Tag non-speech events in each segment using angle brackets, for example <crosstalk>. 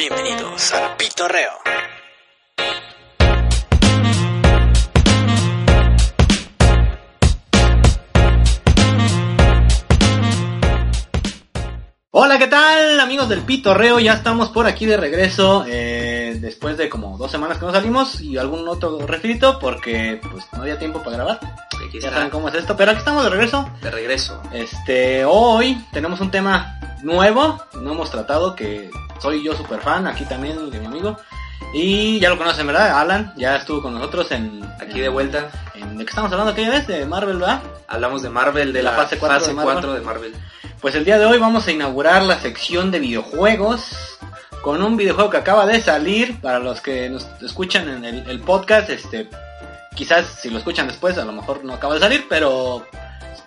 Bienvenidos al Pitorreo. Hola, ¿qué tal amigos del Pitorreo? Ya estamos por aquí de regreso eh, después de como dos semanas que no salimos y algún otro refrito porque pues no había tiempo para grabar. Aquí Ya saben cómo es esto, pero aquí estamos de regreso. de regreso. Este, hoy tenemos un tema nuevo, no hemos tratado, que soy yo super fan, aquí también de mi amigo. Y ya lo conocen, ¿verdad? Alan, ya estuvo con nosotros en... Aquí de vuelta en- ¿De qué estamos hablando aquella vez? De Marvel, ¿verdad? hablamos de Marvel, de La la, fase fase, cuatro de 4, Marvel. de Marvel. Pues el día de hoy vamos a inaugurar la sección de videojuegos con un videojuego que acaba de salir para los que nos escuchan en el, el podcast. Este, quizás si lo escuchan después, a lo mejor no acaba de salir, pero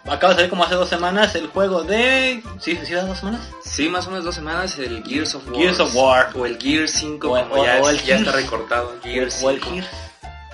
acaba de salir como hace dos semanas el juego de, sí, sí, dos semanas. Sí, más o menos dos semanas, el Gears of War. Gears of War. O el Gears 5, O- como o- ya, o es- el ya Gears. está recortado. Gears o el 5. Gears.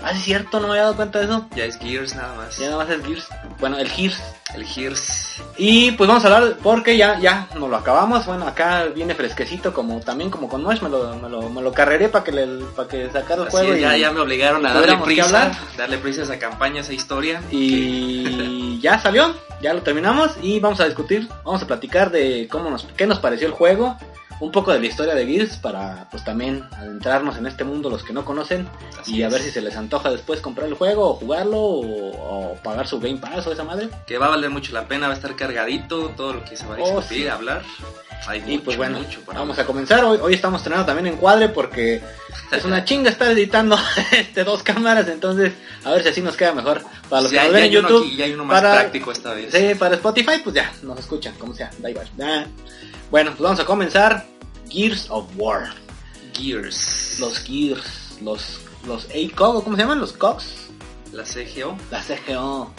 Ah, es cierto, no me había dado cuenta de eso. Ya es Gears nada más. Ya nada más es Gears. Bueno, el Gears. El Gears. Y pues vamos a hablar porque ya ya nos lo acabamos. Bueno, acá viene fresquecito como también como con Mosh me lo me lo, me lo carreré para que le para que sacara el Así juego es, y, ya, ya me obligaron a darle prisa. Darle prisa a esa campaña, a esa historia. y <laughs> ya salió, ya lo terminamos y vamos a discutir, vamos a platicar de cómo nos qué nos pareció el juego, un poco de la historia de Gears para pues también adentrarnos en este mundo los que no conocen Así y a es. ver si se les antoja después comprar el juego o jugarlo o, o pagar su Game Pass o esa madre. Que va a valer mucho la pena, va a estar cargadito todo lo que se va a Oh, discutir, sí. hablar. Hay Y mucho, pues bueno, mucho para vamos hablar. a comenzar. Hoy, hoy estamos estrenando también en cuadre porque es una <laughs> chinga estar editando <laughs> este dos cámaras, entonces a ver si así nos queda mejor. Para los Sí, que nos ven en YouTube, aquí y hay uno más para, práctico esta vez. sí, para Spotify, pues ya, nos escuchan, como sea, da igual. Bueno, pues vamos a comenzar. Gears of War. Gears. Los Gears, los, los ACOG, ¿cómo se llaman? Los COGs. La CGO. La CGO.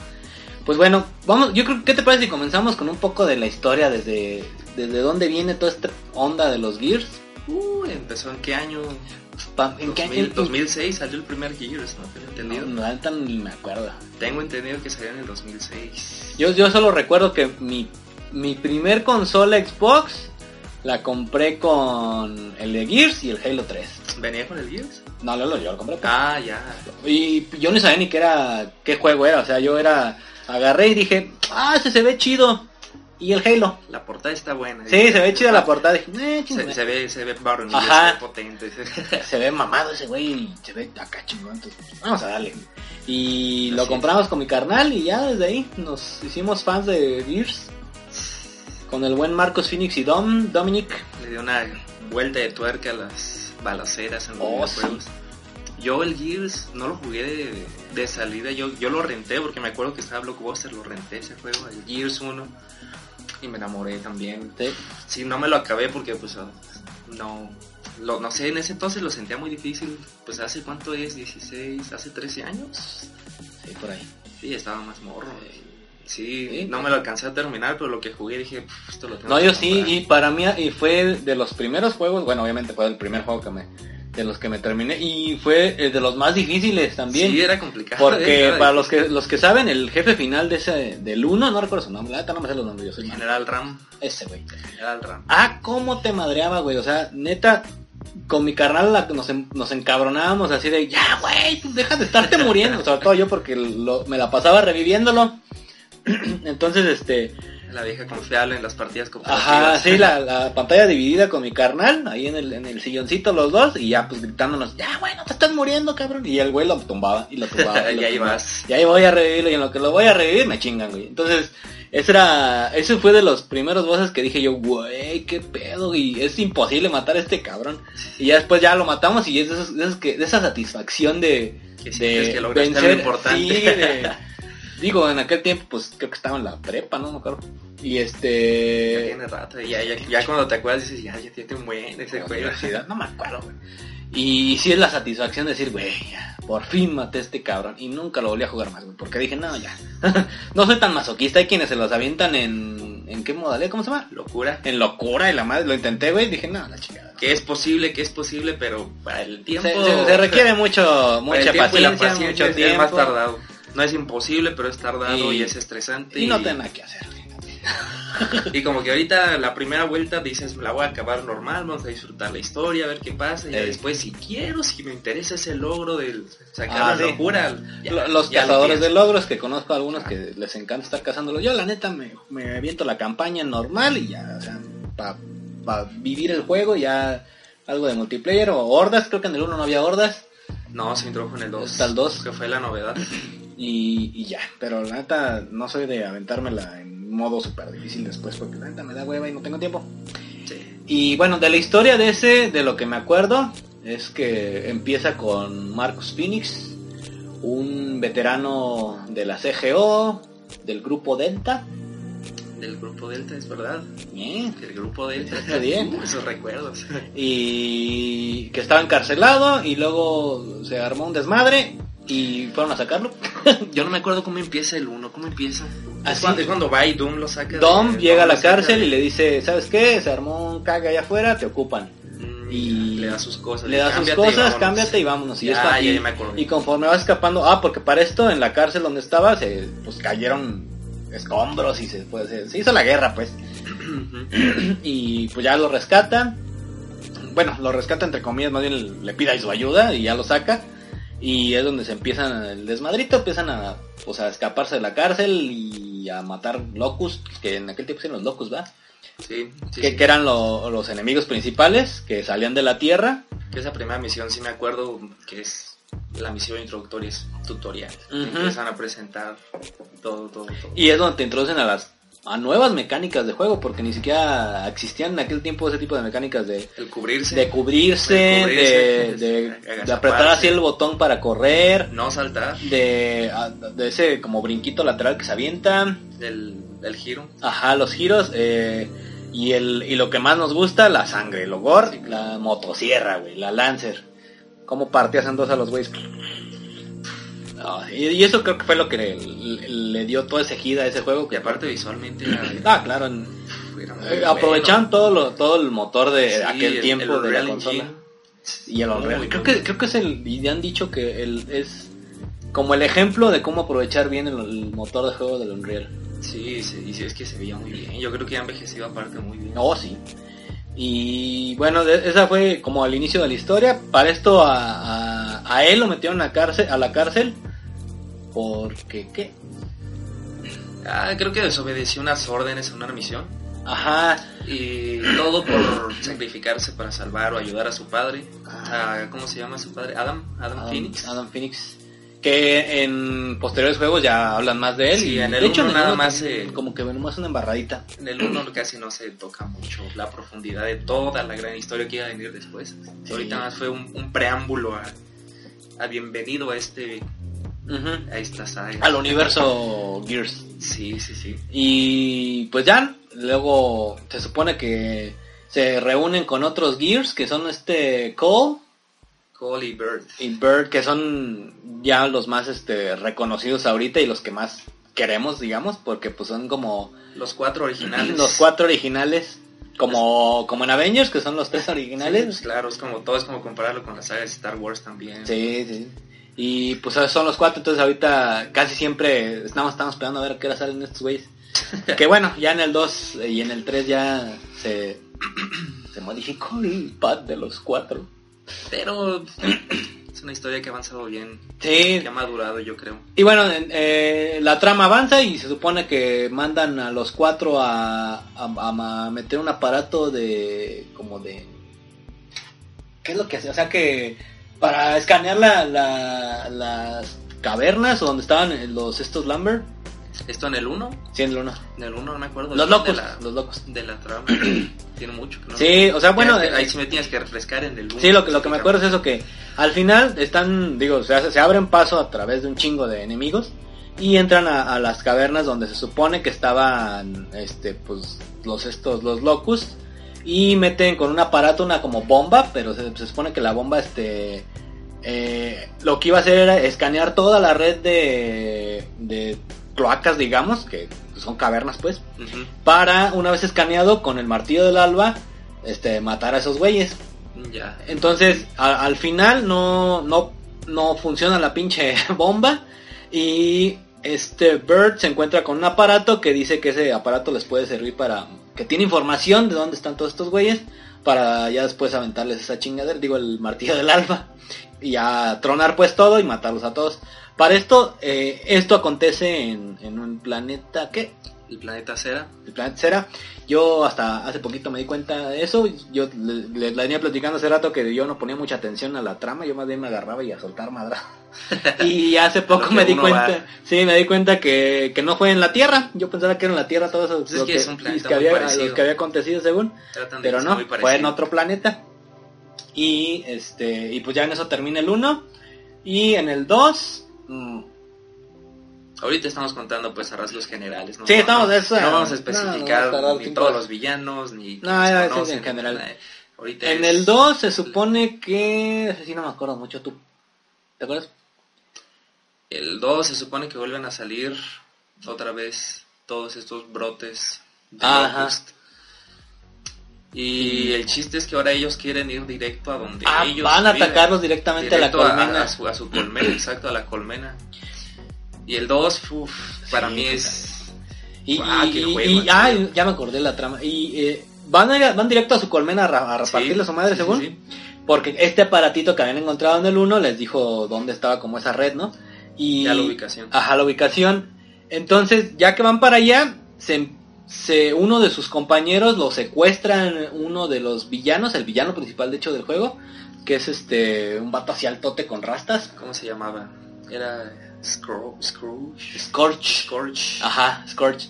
Pues bueno, vamos, yo creo, ¿qué te parece si comenzamos con un poco de la historia desde, desde dónde viene toda esta onda de los Gears? Uh, empezó en qué año? ¿En qué 2000, año? 2006 salió el primer Gears, ¿no? Tengo entendido. No, neta ni me acuerdo. Tengo entendido que salió en el 2006. Yo, yo solo recuerdo que mi, mi primer consola Xbox la compré con el de Gears y el Halo 3. ¿Venía con el Gears? No, no, no, yo lo compré. pues. Ah, ya. Y yo ni sabía ni qué era, qué juego era. O sea, yo era, agarré y dije, ah, ese se ve chido. Y el Halo. La portada está buena. Sí, se ve chida la portada. Dije, eh, Se, se ve, se ve varonil, se ve potente. <laughs> se ve mamado ese güey y se ve acá chingón. Entonces, vamos a darle. Y Así lo es. compramos con mi carnal y ya desde ahí nos hicimos fans de Gears. Con el buen Marcos Phoenix y Dom, Dominic. Le dio una vuelta de tuerca a las balaceras en los Oh, videojuegos. Yo el Gears no lo jugué de, de salida, yo, yo lo renté porque me acuerdo que estaba Blockbuster, lo renté ese juego, el Gears 1. Y me enamoré también. Sí. Sí, no me lo acabé porque pues ah, no, lo, no sé, en ese entonces lo sentía muy difícil. Pues hace cuánto es, 16, hace 13 años. Sí, por ahí. Sí, estaba más morro. Sí, Sí, no sí. me lo alcancé a terminar, pero lo que jugué dije, "Pff, esto lo tengo No, que yo sí, comprar". y para mí y fue de los primeros juegos, bueno, obviamente fue el primer juego que me, de los que me terminé, y fue eh, de los más difíciles también. Sí, era complicado. porque era para los que los que saben, el jefe final de ese, del 1, no recuerdo su nombre, la neta no me sé los nombres, yo soy. General Ram. Ese güey. General Ram. Ah, cómo te madreaba, güey, o sea, neta, con mi carnal la, nos, en- nos encabronábamos así de, ya, güey, pues deja de estarte muriendo, <laughs> sobre todo yo porque lo- me la pasaba reviviéndolo. <clears throat> Entonces, este, La vieja confiable en las partidas cooperativas. Ajá, sí, la, la pantalla dividida con mi carnal, ahí en el, en el silloncito los dos, y ya pues gritándonos, ya bueno, te estás muriendo, cabrón. Y el güey lo tumbaba y lo <laughs> tumbaba. y lo Y ahí tumbaba. vas. Y ahí voy a revivirlo, y en lo que lo voy a revivir me chingan, güey. Entonces, ese era, ese fue de los primeros bosses que dije yo, güey, qué pedo, y es imposible matar a este cabrón. Y ya después ya lo matamos y es de, esos- de esos que, de esa satisfacción de, Que de que sí, de- digo, en aquel tiempo, pues creo que estaba en la prepa, ¿no? Me acuerdo. Y Ya este... tiene rato. Ya, ya, ya cuando te acuerdas dices, ya, ya tiene un buen ese juego. no me acuerdo, güey. Y sí es la satisfacción de decir, güey, ya, por fin maté a este cabrón. Y nunca lo volví a jugar más, güey. Porque dije, no, ya. <laughs> no soy tan masoquista. Hay quienes se los avientan en... ¿En qué modalidad? ¿Cómo se llama? Locura. En locura y la madre. Lo intenté, güey. Dije, no, la chingada. Que es posible, que es posible, pero para el tiempo... Se, se- se requiere mucho, mucha paciencia, paciencia mucho tiempo. es más tardado. No es imposible, pero es tardado Y- y, es estresante. Y no tengo nada que hacer. <laughs> Y como que ahorita la primera vuelta dices, la voy a acabar normal, vamos a disfrutar la historia, a ver qué pasa. Y después, si quiero, si me interesa ese logro de sacar Ah, la sí. locura. ya- Los ya lo cazadores de logros, que conozco a algunos que les encanta estar cazándolos. Yo, la neta, me, me aviento la campaña normal y ya, o sea, para vivir el juego, ya algo de multiplayer o hordas. Creo que en el 1 no había hordas No, se introdujo en el 2. Está el 2. Que fue la novedad. Y, y ya. Pero la neta, no soy de aventármela en modo súper difícil después porque la neta me da hueva y no tengo tiempo. Sí. Y bueno, de la historia de ese, de lo que me acuerdo, es que empieza con Marcus Phoenix, un veterano de la CGO, del grupo Delta. Del grupo Delta, es verdad. Bien. El grupo Delta. Está bien. Uh, <laughs> esos recuerdos. Y que estaba encarcelado y luego se armó un desmadre y fueron a sacarlo. <laughs> Yo no me acuerdo cómo empieza el 1, cómo empieza. Así. Es cuando, es cuando va y Doom lo saca. de- Dom llega a la saca cárcel y le dice, ¿sabes qué? Se armó un caga allá afuera, te ocupan. Mm, y le da sus cosas. Le da sus y cosas, cámbiate y vámonos. Y, Ya, y- ya me acordé. y conforme va escapando, ah, porque para esto en la cárcel donde estaba se pues cayeron escombros y se, pues, se, se hizo la guerra pues. <clears throat> Y pues ya lo rescatan. Bueno, lo rescata entre comillas, más bien le pida su ayuda y ya lo saca. Y es donde se empiezan el desmadrito, empiezan a, pues, a escaparse de la cárcel y a matar locus, que en aquel tiempo eran los locus, ¿va? Sí, sí, que, sí. que eran lo- los enemigos principales que salían de la tierra. Que esa primera misión sí me acuerdo que es la misión introductoria, es tutorial. Ujú. Empiezan a presentar todo, todo, todo. Y es donde te introducen a las a nuevas mecánicas de juego, porque ni siquiera existían en aquel tiempo ese tipo de mecánicas de, El cubrirse, de cubrirse, De de, cubrirse, de, de de agazaparse. apretar así el botón para correr, no saltar, de, de ese como brinquito lateral que se avienta, el, el giro. ajá, los giros, eh, y, el, y lo que más nos gusta, la sangre, el ogor, la motosierra, güey, la lancer, cómo partías en dos a los güeyes. Y, y eso creo que fue lo que le, le- le dio toda esa gira a ese juego. Y Que aparte visualmente era, <clears throat> Ah, claro, eh, bueno. aprovechaban todo lo, todo el motor de Sí, aquel el- tiempo el de la consola. Engine. Y el Unreal. Muy creo que, creo que es el, y ya han dicho que el, es como el ejemplo de cómo aprovechar bien el, el motor de juego del Unreal. Sí, sí, y sí, es que se veía muy bien. Yo creo que ha envejecido aparte muy bien. Oh, sí. Y bueno, de- esa fue como el inicio de la historia. Para esto a, a, a él lo metieron a, cárcel, a la cárcel. Porque, ¿qué? Ah, creo que desobedeció unas órdenes en una misión. Ajá. Y todo por sacrificarse para salvar o ayudar a su padre. A- ¿Cómo se llama su padre? Adam, Adam, Adam Phoenix. Adam Phoenix. Que en posteriores juegos ya hablan más de él. Sí, y en el de hecho, uno en el nada uno más, eh, Como que nomás una embarradita. En el 1 casi no se toca mucho la profundidad de toda la gran historia que iba a venir después. Sí. Ahorita más fue un, un preámbulo a, a bienvenido a este Ujú. a esta saga. Al universo Gears. Sí, sí, sí. Y pues ya, luego se supone que se reúnen con otros Gears que son este Cole Cole y Bird. y Bird, que son ya los más este reconocidos ahorita y los que más queremos, digamos, porque pues son como Los cuatro originales. los cuatro originales, como, como en Avengers, que son los tres Sí, pues, originales. claro, es como todo es como compararlo con la saga de Star Wars también. Sí, sí. Y pues son los cuatro, entonces ahorita casi siempre estamos, estamos esperando a ver a qué hora salen estos güeyes. <laughs> que bueno, ya en el 2 y en el 3 ya se, <clears throat> se modificó el pad de los cuatro. Pero es una historia que ha avanzado bien, Sí, que ha madurado, yo creo. y bueno, en- eh, la trama avanza y se supone que mandan a los cuatro a, a- a meter un aparato de... como de... ¿Qué es lo que hace? O sea que para escanear la, la- las cavernas o donde estaban los estos lumber, Esto en el 1, sí, en el uno. en el 1 no me acuerdo. Los de locos, la, los locos. de la trama. <clears throat> Tiene mucho que no. Sí, o sea, bueno, eh, ahí sí me tienes que refrescar en el 1. Sí, lo que, lo que me acuerdo es eso, que al final están, digo, se, se abren paso a través de un chingo de enemigos y entran a, a las cavernas donde se supone que estaban, este, pues, los estos, los locus y meten con un aparato una como bomba, pero se, se supone que la bomba, este, eh, lo que iba a hacer era escanear toda la red de, de cloacas, digamos, que son cavernas, pues, para una vez escaneado con el martillo del alba, este, matar a esos güeyes. Ya. Entonces, a- al final no, no, no funciona la pinche <laughs> bomba y este Bird se encuentra con un aparato que dice que ese aparato les puede servir para... que tiene información de dónde están todos estos güeyes para ya después aventarles esa chingadera, digo el martillo del alfa y ya tronar pues todo y matarlos a todos. Para esto, eh, esto acontece en, en un planeta, ¿qué? El planeta Cera. El planeta Cera. Yo hasta hace poquito me di cuenta de eso. Yo le, le- le venía platicando hace rato que yo no ponía mucha atención a la trama. Yo más bien me agarraba y a soltar madra. <laughs> y hace poco me di cuenta. va. Sí, me di cuenta que, que no fue en la Tierra. Yo pensaba que era en la Tierra todo eso. Pues es lo que es un planeta que había, lo que había acontecido según. Tratan Pero no, fue en otro planeta. Y este y pues ya en eso termina el 1. Y en el 2... mm, Ahorita estamos contando pues a rasgos generales. No, Sí, No, estamos- no, eso, no vamos a especificar no, no, no, ni todos los villanos, ni No, quienes ya, sí, conocen, en general. nada. Ahorita En es- el 2 se supone que... ese sí no me acuerdo mucho tú. ¿Te acuerdas? El 2 se supone que vuelven a salir otra vez todos estos brotes de Ajá. Locust. Y el chiste es que ahora ellos quieren ir directo a donde Ah, ellos van a viven. atacarlos directamente Directo a la colmena. A, su, a su colmena, <clears throat> exacto, a la colmena. Y el 2, para Sí, mí es... Y, y- qué y- juego, y- sí. ah, ya me acordé la trama. Y eh, van, a ir a- van directo a su colmena a, repartirle a su madre, sí, según. sí, Porque este aparatito que habían encontrado en el 1 les dijo dónde estaba como esa red, ¿no? Y, Ya la ubicación. Ajá, la ubicación. Entonces, ya que van para allá, se, se- uno de sus compañeros lo secuestran uno de los villanos, el villano principal de hecho del juego, que es este un vato así altote con rastas, ¿Cómo se llamaba? Era Scrooge. Scrooge. Scorch. Scorch. Ajá, Scorch.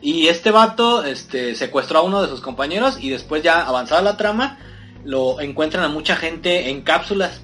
Y este vato este, secuestró a uno de sus compañeros y después ya avanzada la trama, lo encuentran a mucha gente en cápsulas.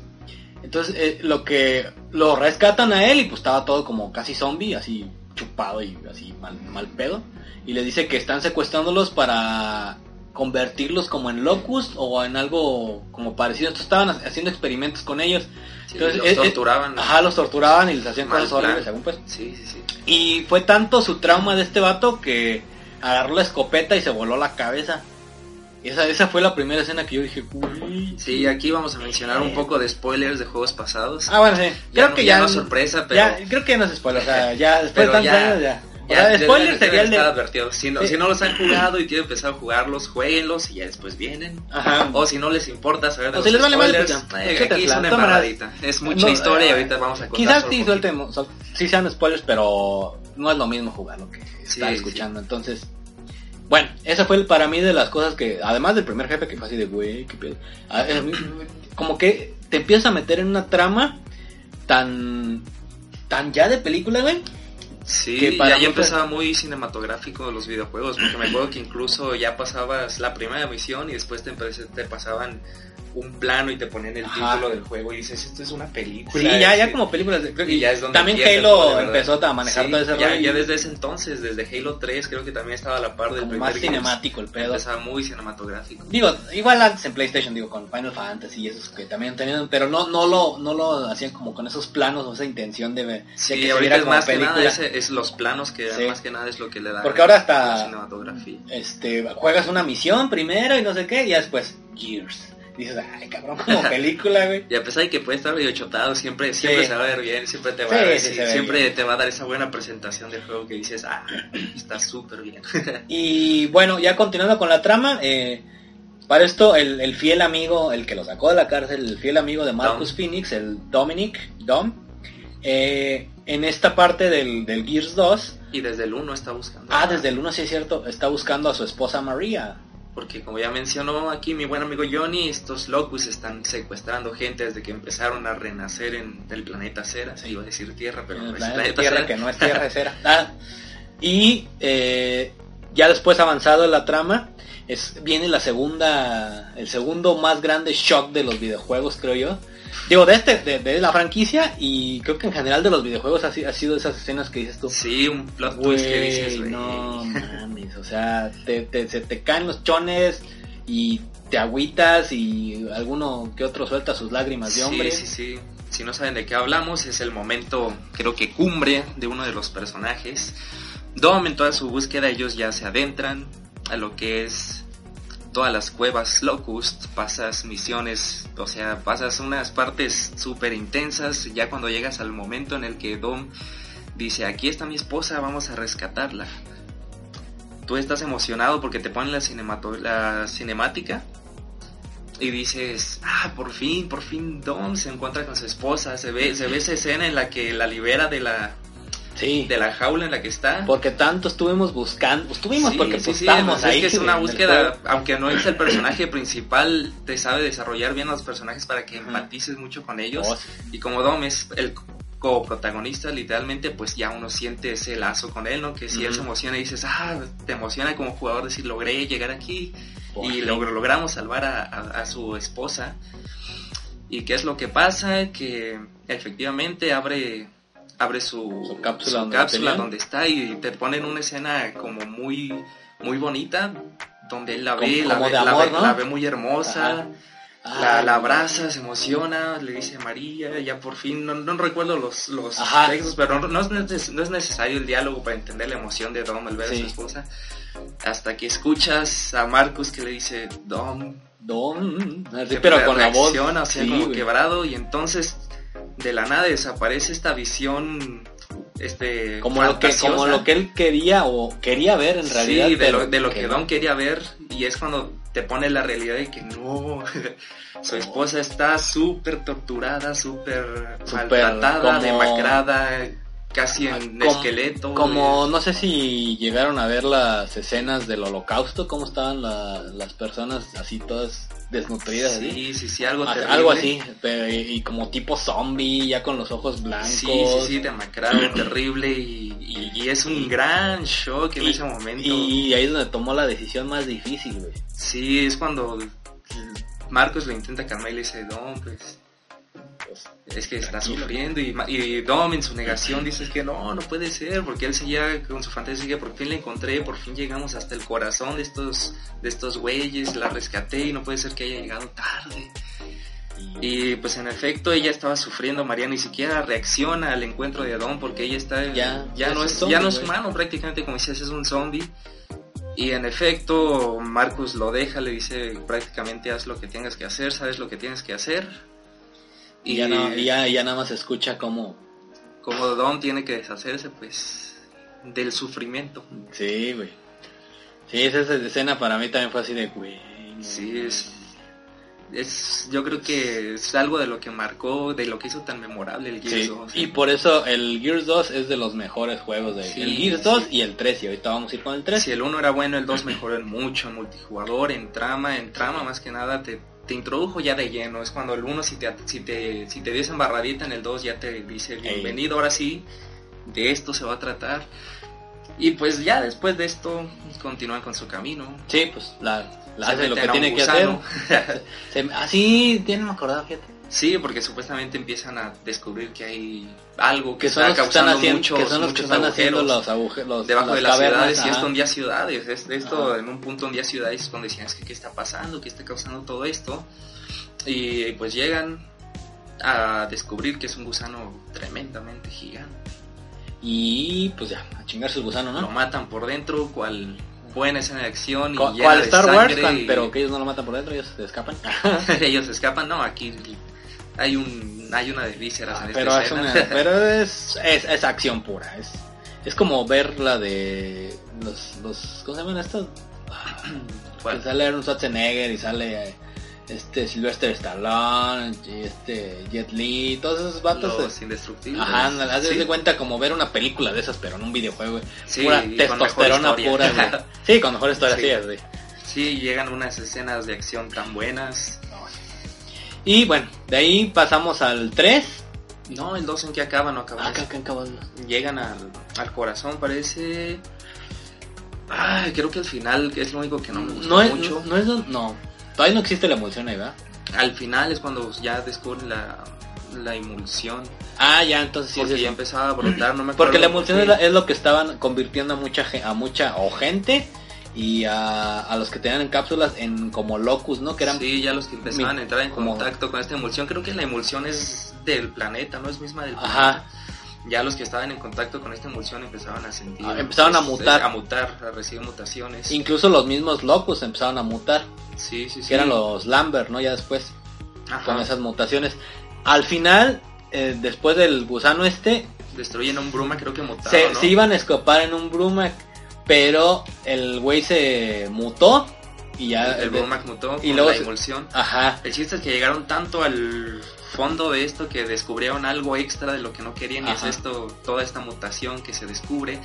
Entonces eh, lo que lo rescatan a él y pues estaba todo como casi zombie, así chupado y así mal, mal pedo. Y le dice que están secuestrándolos para convertirlos como en locust o en algo como parecido. Entonces estaban ha- haciendo experimentos con ellos. Sí, Entonces, los torturaban. Ajá, los torturaban y les hacían cosas horribles, según pues. Sí, sí, sí. Y fue tanto su trauma de este vato que agarró la escopeta y se voló la cabeza. Y esa, esa fue la primera escena que yo dije, uy. Sí, aquí vamos a mencionar un poco de spoilers de juegos pasados. Ah, bueno, sí. Creo que ya. no es sorpresa, pero... ya- creo que ya no es spoiler. O sea, ya después Pero de tantos ya- años ya. Ya, ya spoiler deben- sería el de. Si no, Sí. si no los han jugado y quieren empezar a jugarlos, jueguenlos y ya después vienen. Ajá. O si no les importa saber de O los si les vale spoilers, pues ya. eh, aquí es una embarradita. Es mucha No, historia y eh, ahorita vamos a contar Quizás sí suelten, sí sean spoilers, pero no es lo mismo jugarlo que estar sí. escuchando. Entonces, bueno, esa fue el- para mí de las cosas que, además del primer jefe que fue así de, güey, qué pedo. Mí, Como que te empiezas a meter en una trama tan, tan ya de película, güey. Sí, que y para ahí muchas- empezaba muy cinematográfico los videojuegos, porque me acuerdo que incluso ya pasabas la primera misión y después te, te pasaban un plano y te ponían el Ajá. título del juego y dices, esto es una película. Sí, ya, ya este". como películas. de- Y ya es donde también Halo empezó a manejar Sí, todo ese ya, rollo. ya desde ese entonces, desde Halo 3 creo que también estaba a la par del primer más cinemático el pedo. Empezaba muy cinematográfico. Digo, igual antes en PlayStation, digo, con Final Fantasy y esos que también tenían, pero no, no lo, no lo hacían como con esos planos o esa intención de, de Sí, que se ahorita viera es como más que película. nada ese- es los planos que Sí. más que nada es lo que le da Porque ahora hasta- la cinematografía. Este, juegas una misión primero y no sé qué, y ya después, Gears. Dices, ay cabrón, como película, güey. <laughs> Y a pesar de que puede estar medio chotado, siempre, siempre Sí. se va a ver bien, siempre te va Sí, a sí, siempre bien. te va a dar esa buena presentación del juego que dices, ah, está súper bien. <laughs> Y bueno, ya continuando con la trama, eh, para esto el, el fiel amigo, el que lo sacó de la cárcel, el fiel amigo de Marcus Dom. Phoenix, el Dominic, Dom, eh, en esta parte del, del Gears 2, y desde el 1 está buscando. ah, desde el 1 sí es cierto, está buscando a su esposa María. Porque como ya mencionó aquí mi buen amigo Johnny, estos locus están secuestrando gente desde que empezaron a renacer en el planeta Cera. Se iba a decir Tierra, pero no el es planeta planeta Tierra, Cera. que no es Tierra, es Cera. <laughs> Ah, y eh, ya después avanzado la trama, es, viene la segunda, el segundo más grande shock de los videojuegos, creo yo. Digo, de este, de, de la franquicia y creo que en general de los videojuegos ha, ha sido esas escenas que dices tú. Sí, un plot twist que dices, no o sea, te, te- se te caen los chones y te agüitas y alguno que otro suelta sus lágrimas de hombre. Sí, sí, sí. Si no saben de qué hablamos, es el momento, creo que cumbre de uno de los personajes. Dom, en toda su búsqueda, ellos ya se adentran a lo que es todas las cuevas Locust. Pasas misiones, o sea, pasas unas partes súper intensas. Ya cuando llegas al momento en el que Dom dice, aquí está mi esposa, vamos a rescatarla. Tú estás emocionado porque te ponen la, cinemato la cinemática y dices, ah, por fin, por fin Dom se encuentra con su esposa, se ve, se ve esa escena en la que la libera de la, Sí. de la jaula en la que está. Porque tanto estuvimos buscando, estuvimos Sí, porque sí, sí, estábamos es ahí. que es una búsqueda, aunque no es el personaje principal, te sabe desarrollar bien los personajes para que empatices mucho con ellos. Oh. Y como Dom es el coprotagonista, literalmente, pues ya uno siente ese lazo con él, ¿no? Que si él se emociona y dices, ah, te emociona como jugador decir, logré llegar aquí Por y logramos salvar a, a- a su esposa. ¿Y qué es lo que pasa? Que efectivamente abre abre su, Su cápsula su donde cápsula está y te ponen una escena como muy muy bonita donde él la ve, Como- la, como ve la la ve muy hermosa. Ajá. La, Ah, la abraza, se emociona, le dice María, ya por fin, no, no recuerdo los, los textos, pero no, no es neces- no es necesario el diálogo para entender la emoción de Dom al ver a su esposa. Hasta que escuchas a Marcus que le dice, Dom, que pero con la voz. o sea, sí, como quebrado, y entonces de la nada desaparece esta visión, este, como lo que como lo que él quería o quería ver en realidad. Sí, de lo, de lo que. Don quería ver y es cuando te pone la realidad de que no, <laughs> su esposa está súper torturada, súper maltratada, como- demacrada, casi en Como- esqueleto. Como no sé si llegaron a ver las escenas del holocausto, cómo estaban la- las personas así todas desnutridas. así. Sí, sí, sí, algo Ah, terrible. Algo así, y, y como tipo zombie, ya con los ojos blancos. Sí, sí, sí, demacrado, terrible y, y- y es un gran shock en Y- ese momento. Y ahí es donde tomó la decisión más difícil, güey. Sí, es cuando Marcos lo intenta calmar y le dice, Dom, pues Pues, es que está sufriendo y, Dom en su negación dice que no, no puede ser, porque él seguía con su fantasía, por fin la encontré, por fin llegamos hasta el corazón de estos, de estos güeyes, la rescaté y no puede ser que haya llegado tarde. Y- pues en efecto ella estaba sufriendo, María ni siquiera reacciona al encuentro de Dom porque ella está Ya, ya, ya no es un ya zombie, no es güey. humano prácticamente como decías es un zombie. Y en efecto Marcus lo deja, le dice prácticamente haz lo que tengas que hacer, sabes lo que tienes que hacer. y ya, no, ya, ya nada más escucha como... como Dom tiene que deshacerse pues del sufrimiento. Sí, güey. Sí, esa, escena para mí también fue así de, güey. Sí, es, es yo creo que es algo de lo que marcó, de lo que hizo tan memorable el Gears Sí, 2. y por eso el Gears 2 es de los mejores juegos de Sí, el Gears sí. 2 y el 3 y ahorita vamos a ir con el 3. Si el 1 era bueno, el 2 mejoró en mucho, en multijugador, en trama, en trama más que nada te, te introdujo ya de lleno. Es cuando el 1 si te, si te, si te dio esa embarradita en el 2 ya te dice bienvenido, ahora sí, de esto se va a tratar. Y pues ya después de esto continúan con su camino. Sí, pues la, la hace lo que tiene que hacer. <laughs> Se- así tiene me acordado, fíjate. Sí, porque supuestamente empiezan a descubrir que hay algo que, Que son está los que están causando haciendo, que son los que están haciendo agujeros los agujeros debajo de las ciudades y ajá. esto hundía ciudades. Es- esto Ajá. en un punto hundía ciudades es cuando decían es que qué está pasando, qué está causando todo esto. Y pues llegan a descubrir que es un gusano tremendamente gigante. Y pues ya, a chingar su gusano, Lo ¿no? matan por dentro, cual buena escena de acción y Co- llena ¿Cuál de Star Wars? y- Pero que ellos no lo matan por dentro, ellos se escapan. <laughs> ellos escapan. No, aquí hay un hay una de vísceras en esta Ah, pero es, escena. una- pero es, es, es acción pura. Es, es como ver la de los, los ¿cómo se llaman estos? ¿Cuál? Que sale Aaron Schwarzenegger y sale eh, este Sylvester Stallone y este Jet Li, todos esos vatos. Los indestructibles. Ajá, de Sí. cuenta como ver una película de esas, pero en un videojuego. Sí, pura testosterona pura. <laughs> Sí, con mejor historia, Sí. sí, así. Sí, llegan unas escenas de acción tan buenas. Y bueno, de ahí pasamos al 3. No, el 2 en que acaba, no acaba. Acá, acá Caballo. Llegan al, al corazón, parece. Ay, creo que al final es lo único que no me gustó No es, mucho. no, no es, no. Todavía no existe la emulsión ahí, ¿verdad? Al final es cuando ya descubren la, la emulsión. Ah, ya, entonces sí es porque eso. ya empezaba a brotar, no me acuerdo. Porque la emulsión es, es lo que estaban convirtiendo a mucha a mucha o gente y a, a los que tenían en cápsulas en como locus, ¿no? Que eran Sí, ya los que empezaban mi- a entrar en como- contacto con esta emulsión. Creo que la emulsión es del planeta, no es misma del planeta. Ajá. Ya los que estaban en contacto con esta emulsión empezaban a sentir. Ah, empezaron a pues, mutar. A mutar, a recibir mutaciones. incluso los mismos locus empezaron a mutar, Sí, sí, sí. que eran los Lambert, ¿no? Ya después Ajá. con esas mutaciones. Al final, eh, después del gusano este, Destruyen un Bruma, creo que mutado, Se, ¿no? se iban a escapar en un Brumac, pero el güey se mutó y ya... el Brumac mutó y luego la emulsión. Ajá. El chiste es que llegaron tanto al fondo de esto que descubrieron algo extra de lo que no querían y es esto, toda esta mutación que se descubre.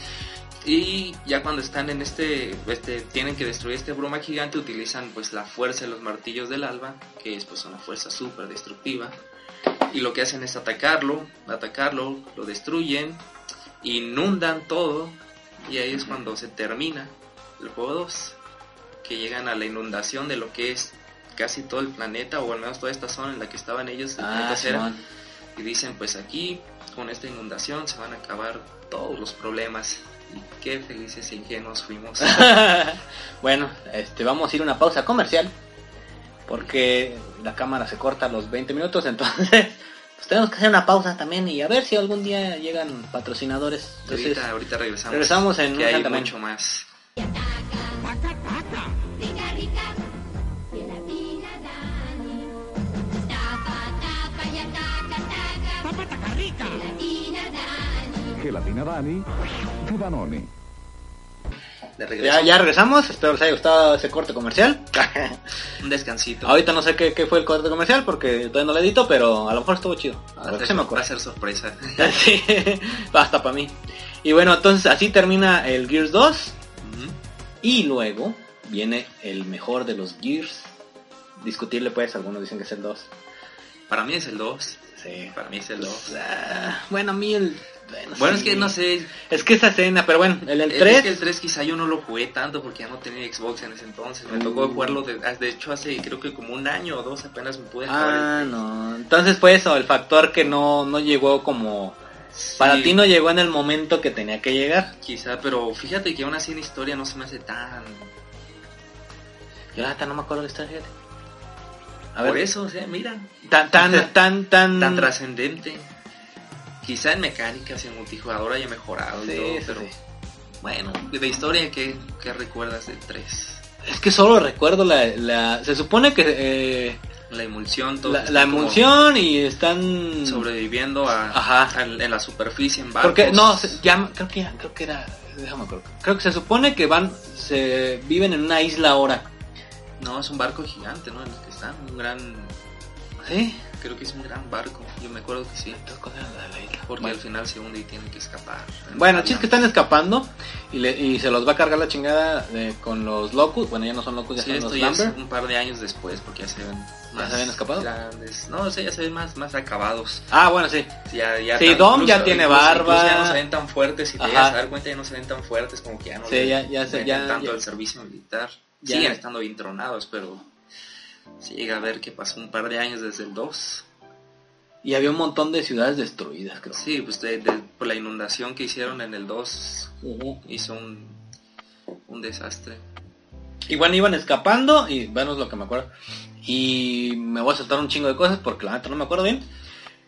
Y ya cuando están en este, este tienen que destruir este bruma gigante, utilizan pues la fuerza de los martillos del alba, que es pues una fuerza súper destructiva. Y lo que hacen es atacarlo, atacarlo, lo destruyen, inundan todo, y ahí es cuando se termina el juego 2, que llegan a la inundación de lo que es casi todo el planeta, o al menos toda esta zona en la que estaban ellos, el Ah, planeta Cera, Simón. y dicen pues aquí con esta inundación se van a acabar todos los problemas. Y qué felices e ingenuos fuimos. <laughs> Bueno, este, vamos a ir a una pausa comercial porque la cámara se corta a los 20 minutos, entonces <laughs> pues tenemos que hacer una pausa también y a ver si algún día llegan patrocinadores. Entonces, ahorita, ahorita regresamos. regresamos en que un hay mucho más Dani de Danone. de ya, ya regresamos, espero les haya gustado ese corte comercial. <laughs> un descansito Ahorita no sé qué, qué fue el corte comercial porque todavía no lo edito, pero a lo mejor estuvo chido. A va, ver a qué ser, se me va a ocurre. ser sorpresa <laughs> Sí, <laughs> basta para mí. Y bueno, entonces así termina el Gears 2 Ujú. y luego viene el mejor de los Gears. Discutirle pues, algunos dicen que es el 2. para mí es el 2 Sí. para mí es el 2 Ah, bueno, a mí el... Bueno, bueno sí. es que no sé Es que esa escena, pero bueno, el, el Es 3... que el 3 quizá yo no lo jugué tanto porque ya no tenía Xbox en ese entonces. Me tocó Uh. jugarlo, de, de hecho hace creo que como un año o dos apenas me pude acabar. Ah, el- no. Entonces fue eso, el factor que no, no llegó como... Para ti no llegó en el momento que tenía que llegar. Quizá, pero fíjate que aún así en historia no se me hace tan... Yo hasta no me acuerdo de esta fíjate. A Por ver, eso, o sea, mira, tan, tan, <laughs> tan, tan... tan trascendente. Quizá en mecánicas y en multijugador haya mejorado y todo, sí, pero sí. bueno, de historia, ¿qué, qué recuerdas del 3? Es que solo recuerdo la... la se supone que... eh, La emulsión, todo. la, emulsión y están... Sobreviviendo a, Ajá. a- en la superficie, en barcos. Porque no, se- ya, creo que ya, creo que era, déjame acuerdo. Creo que se supone que van, se viven en una isla ahora. No, es un barco gigante, ¿no? En el que están, un gran... ¿Sí? Creo que es un gran barco, yo me acuerdo que sí. Entonces, ¿cuál era la de la isla? Porque Bueno. al final se hunde y tienen que escapar. Bueno, el chiste es que están escapando y, le- y se los va a cargar la chingada eh, con los locus. Bueno, ya no son locus, ya Sí, son esto los ya es un par de años después, porque ya se ven más se habían escapado? grandes. No, o sea, ya se ven más, más acabados. Ah, bueno, sí. Sí, Ya, ya Sí, Dom ya tiene barba. incluso ya no se ven tan fuertes y te llegas a dar cuenta ya no se ven tan fuertes como que ya no Sí, le ya- ya se- ya- tanto ya- el servicio militar. Ya. Siguen estando bien tronados, pero se llega a ver que pasó un par de años desde el 2. Y había un montón de ciudades destruidas, creo. Sí, pues de- de- por la inundación que hicieron en el 2 Ujú. hizo un, un desastre. Y bueno, iban escapando y bueno, es lo que me acuerdo. Y me voy a saltar un chingo de cosas porque la neta no me acuerdo bien.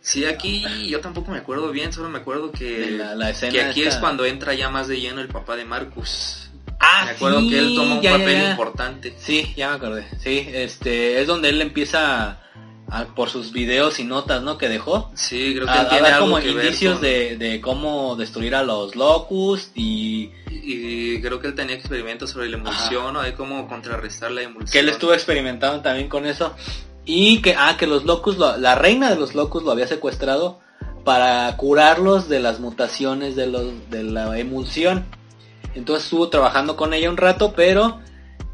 Sí, aquí yo tampoco me acuerdo bien, solo me acuerdo que, la- la escena que aquí esta. es cuando entra ya más de lleno el papá de Marcus. Ah, me acuerdo sí, que él toma un ya, papel ya. importante. Sí, ya me acordé. Sí, este es donde él empieza a- por sus videos y notas, ¿no? Que dejó. Sí, creo que A, él tiene algo como que ver indicios con- de, de cómo destruir a los locust y Y creo que él tenía experimentos sobre la emulsión o de cómo contrarrestar la emulsión. que él estuvo experimentando también con eso. Y que, ah, que los locust, lo- la reina de los locust lo había secuestrado para curarlos de las mutaciones de, los, de la emulsión. Entonces estuvo trabajando con ella un rato, pero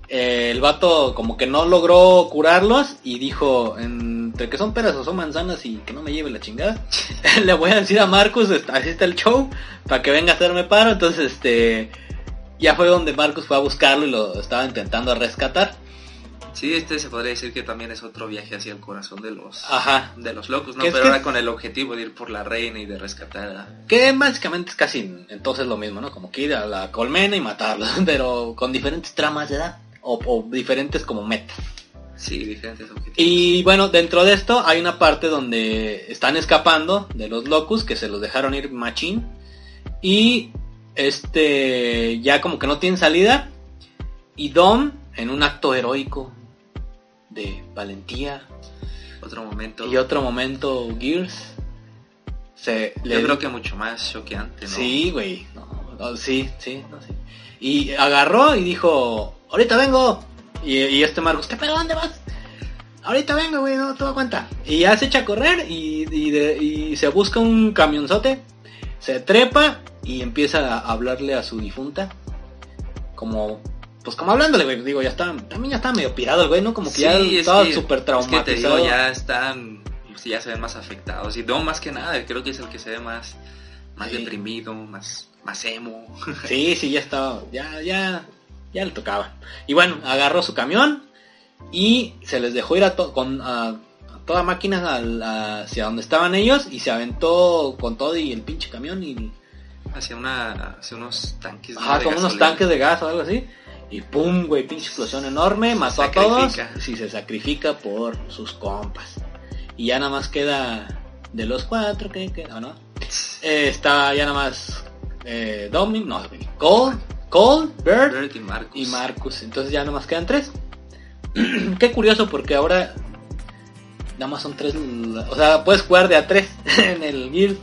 eh, el vato como que no logró curarlos y dijo, entre que son peras o son manzanas y que no me lleve la chingada, <laughs> le voy a decir a Marcus, así está el show, para que venga a hacerme paro. Entonces, este, ya fue donde Marcus fue a buscarlo y lo estaba intentando rescatar. Sí, este se podría decir que también es otro viaje hacia el corazón de los Ajá. de los locos, ¿no? Pero que- ahora con el objetivo de ir por la reina y de rescatar a... Que básicamente es casi entonces lo mismo, ¿no? Como que ir a la colmena y matarlos, <laughs> pero con diferentes tramas de edad o, o diferentes como metas. Sí, diferentes objetivos. Y bueno, dentro de esto hay una parte donde están escapando de los locus que se los dejaron ir machín y este ya como que no tienen salida y Dom en un acto heroico de valentía Otro momento. y otro momento Gears se Yo le creo que mucho más choqueante, ¿no? Sí, güey. No, no, sí, sí, no, sí. Y agarró y dijo, ahorita vengo. Y, y este Marcos, ¿qué pedo? ¿Dónde vas? Ahorita vengo, güey, no te das cuenta. Y ya se echa a correr y, y de- y se busca un camionzote, se trepa y empieza a hablarle a su difunta. Como, pues como hablándole, güey. Digo, ya está, también ya está medio pirado el güey, ¿no? Como que Sí, ya es estaba súper Es que te traumatizado. digo, ya están, pues, ya se ven más afectados. Y no, más que nada, creo que es el que se ve más, más Sí. deprimido, más, más emo. <laughs> Sí, sí, ya estaba, ya, ya, ya le tocaba. Y bueno, agarró su camión y se les dejó ir a, to- con, a, a toda máquina a- hacia donde estaban ellos y se aventó con todo y el pinche camión y hacia, una, hacia unos tanques. ¿no? ajá, de como unos tanques de gas o algo así. Y pum, güey, pinche explosión enorme, mató a todos. Sí, se sacrifica por sus compas. Y ya nada más queda de los cuatro que queda, ¿no? Eh, está ya nada más eh, Dominic, no, Cole, Cole, Bird Bert y Marcus. y Marcus. Entonces ya nomás quedan tres. <clears throat> Qué curioso porque ahora nada más son tres. O sea, puedes jugar de a tres <laughs> en el Gear.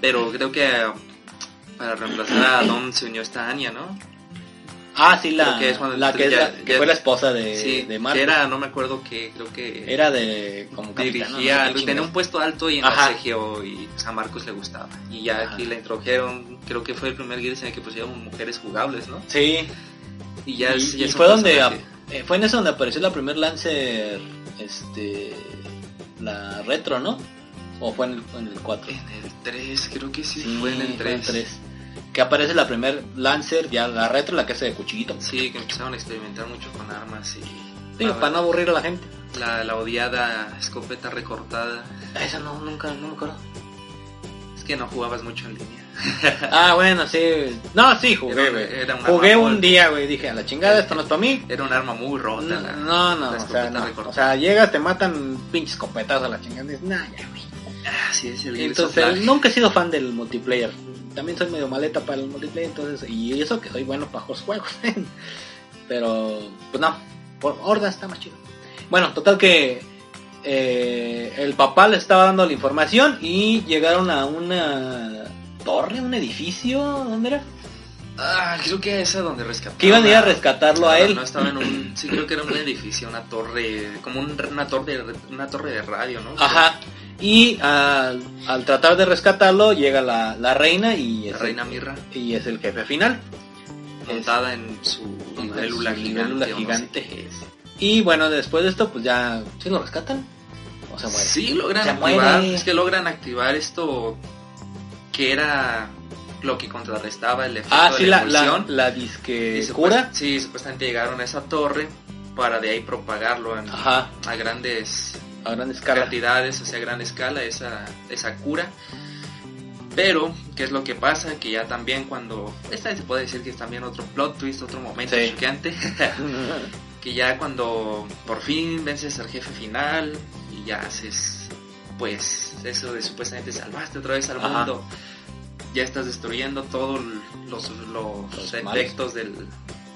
Pero creo que para reemplazar a Dom se unió esta Anya, ¿no? Ah, sí, la, que es la que, es ya- la- que ya- fue la esposa de, sí, de que era, no me acuerdo que, creo que Era de como ¿no? dirigía, Qué tenía un puesto alto y en CGO y pues, a Marcus le gustaba. Y ya Ajá. aquí la introdujeron, creo que fue el primer Gears en el que pusieron mujeres jugables, ¿no? Sí. Y ya, y, es- ya y es un fue donde eh, fue en eso donde apareció la primer Lancer este la retro, ¿no? O fue en el, en el 4. En el 3, creo que sí, Sí, fue en el 3. tres. Que aparece la primer Lancer, ya la retro, la que hace de cuchillito. Sí, que empezaron a experimentar mucho con armas y... Digo, para no aburrir a la gente. la, la odiada escopeta recortada. Esa no, nunca, no me acuerdo. Es que no jugabas mucho en línea. <laughs> Ah, bueno, sí. No, sí, jugué, Era- era Jugué un día, güey. Dije, a la chingada, esto no es para mí. Era un arma muy rota. la- No, no, la o sea, no. O sea, llegas, te matan pinches copetazos a la chingada. Dices, nah, ya, güey. Ah, sí, es el Entonces, nunca he sido fan del multiplayer. También soy medio maleta para el multiplayer, entonces, y eso que soy bueno para los juegos. <laughs> Pero, pues no, por Horda está más chido. Bueno, total que eh, el papá le estaba dando la información y llegaron a una torre, un edificio, ¿dónde era? Ah, creo que esa donde rescataron. Que iban a ir a rescatarlo a él. No, estaba en un. Sí, creo que era un edificio, una torre. Como un- una, torre, una torre de radio, ¿no? Ajá. Y al, al tratar de rescatarlo llega la, la reina y La es, reina Mirra, y es el jefe final. montada en su su gigante. no sé gigante. Y bueno, después de esto, pues ya. ¿Sí lo rescatan? ¿O se muere? Sí, logran Se activar. muere. Es que logran activar esto. Que era lo que contrarrestaba el efecto Ah, de la la, la, la disque cura. Sí, supuestamente llegaron a esa torre para de ahí propagarlo en- a grandes a gran escala. cantidades, hacia gran escala, esa, esa cura. Pero, ¿qué es lo que pasa? Que ya también cuando... Esta se puede decir que es también otro plot twist, otro momento Sí. choqueante. <laughs> que ya cuando por fin vences al jefe final y ya haces, pues, eso de supuestamente salvaste otra vez al Ajá. mundo. Ya estás destruyendo todos los, los, Los efectos del,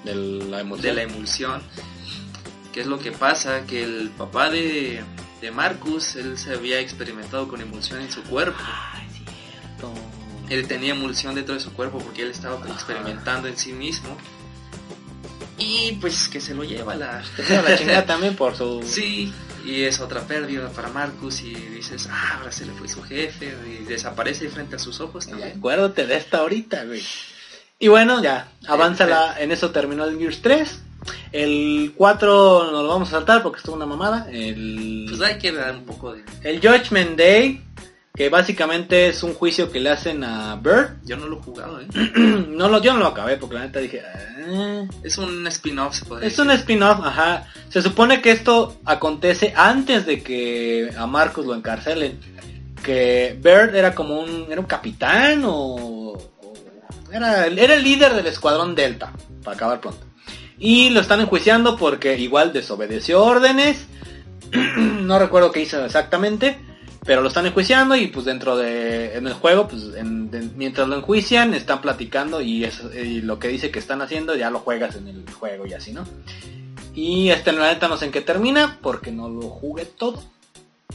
de la emoción. de la emulsión. ¿Qué es lo que pasa? Que el papá de, de Marcus, él se había experimentado con emulsión en su cuerpo. Ay, cierto. Él tenía emulsión dentro de su cuerpo porque él estaba experimentando en sí mismo. Y pues que se lo lleva la... <laughs> Chingada también por su. <laughs> Sí, y es otra pérdida para Marcus y dices, ah, ahora se le fue su jefe y desaparece frente a sus ojos Y también. acuérdate de esta ahorita, güey. Y bueno, ya, avanza la, en eso terminó el Gears 3. El 4 nos lo vamos a saltar porque estuvo una mamada. El, Pues hay que dar un poco de... el Judgment Day, que básicamente es un juicio que le hacen a Bird. Yo no lo he jugado, ¿eh? <clears throat> no lo, yo no lo acabé porque la neta dije... "Ah". Es un spin-off, se podría Es un spin-off, ajá. Se supone que esto acontece antes de que a Marcus lo encarcelen. Que Bird era como un, era un capitán o, o- era, era el líder del escuadrón Delta, para acabar pronto. Y lo están enjuiciando porque igual desobedeció órdenes. <clears throat> no recuerdo qué hizo exactamente. Pero lo están enjuiciando y pues dentro de en el juego, pues mientras lo enjuician, están platicando y, eso- y lo que dice que están haciendo ya lo juegas en el juego y así, ¿no? Y este la neta no sé en qué termina porque no lo jugué todo.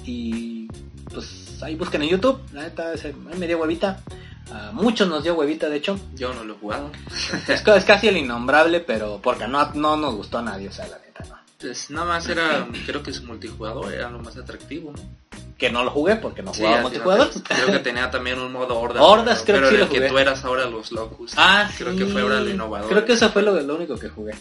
Y pues ahí busquen en YouTube. La neta, me dio huevita. A muchos nos dio huevita, de hecho. Yo no lo he jugado. <laughs> Es, ca- es casi el innombrable, pero porque no, no nos gustó a nadie, o sea, la neta, no. Pues nada más era, creo que su multijugador era lo más atractivo. ¿no? Que no lo jugué porque no Sí, jugaba no multijugador. Creo que tenía también un modo hordas. <laughs> Hordas, pero, creo que sí pero en lo que tú eras ahora los locus. Ah, Creo sí. que fue ahora lo innovador. Creo que eso fue lo, lo único que jugué.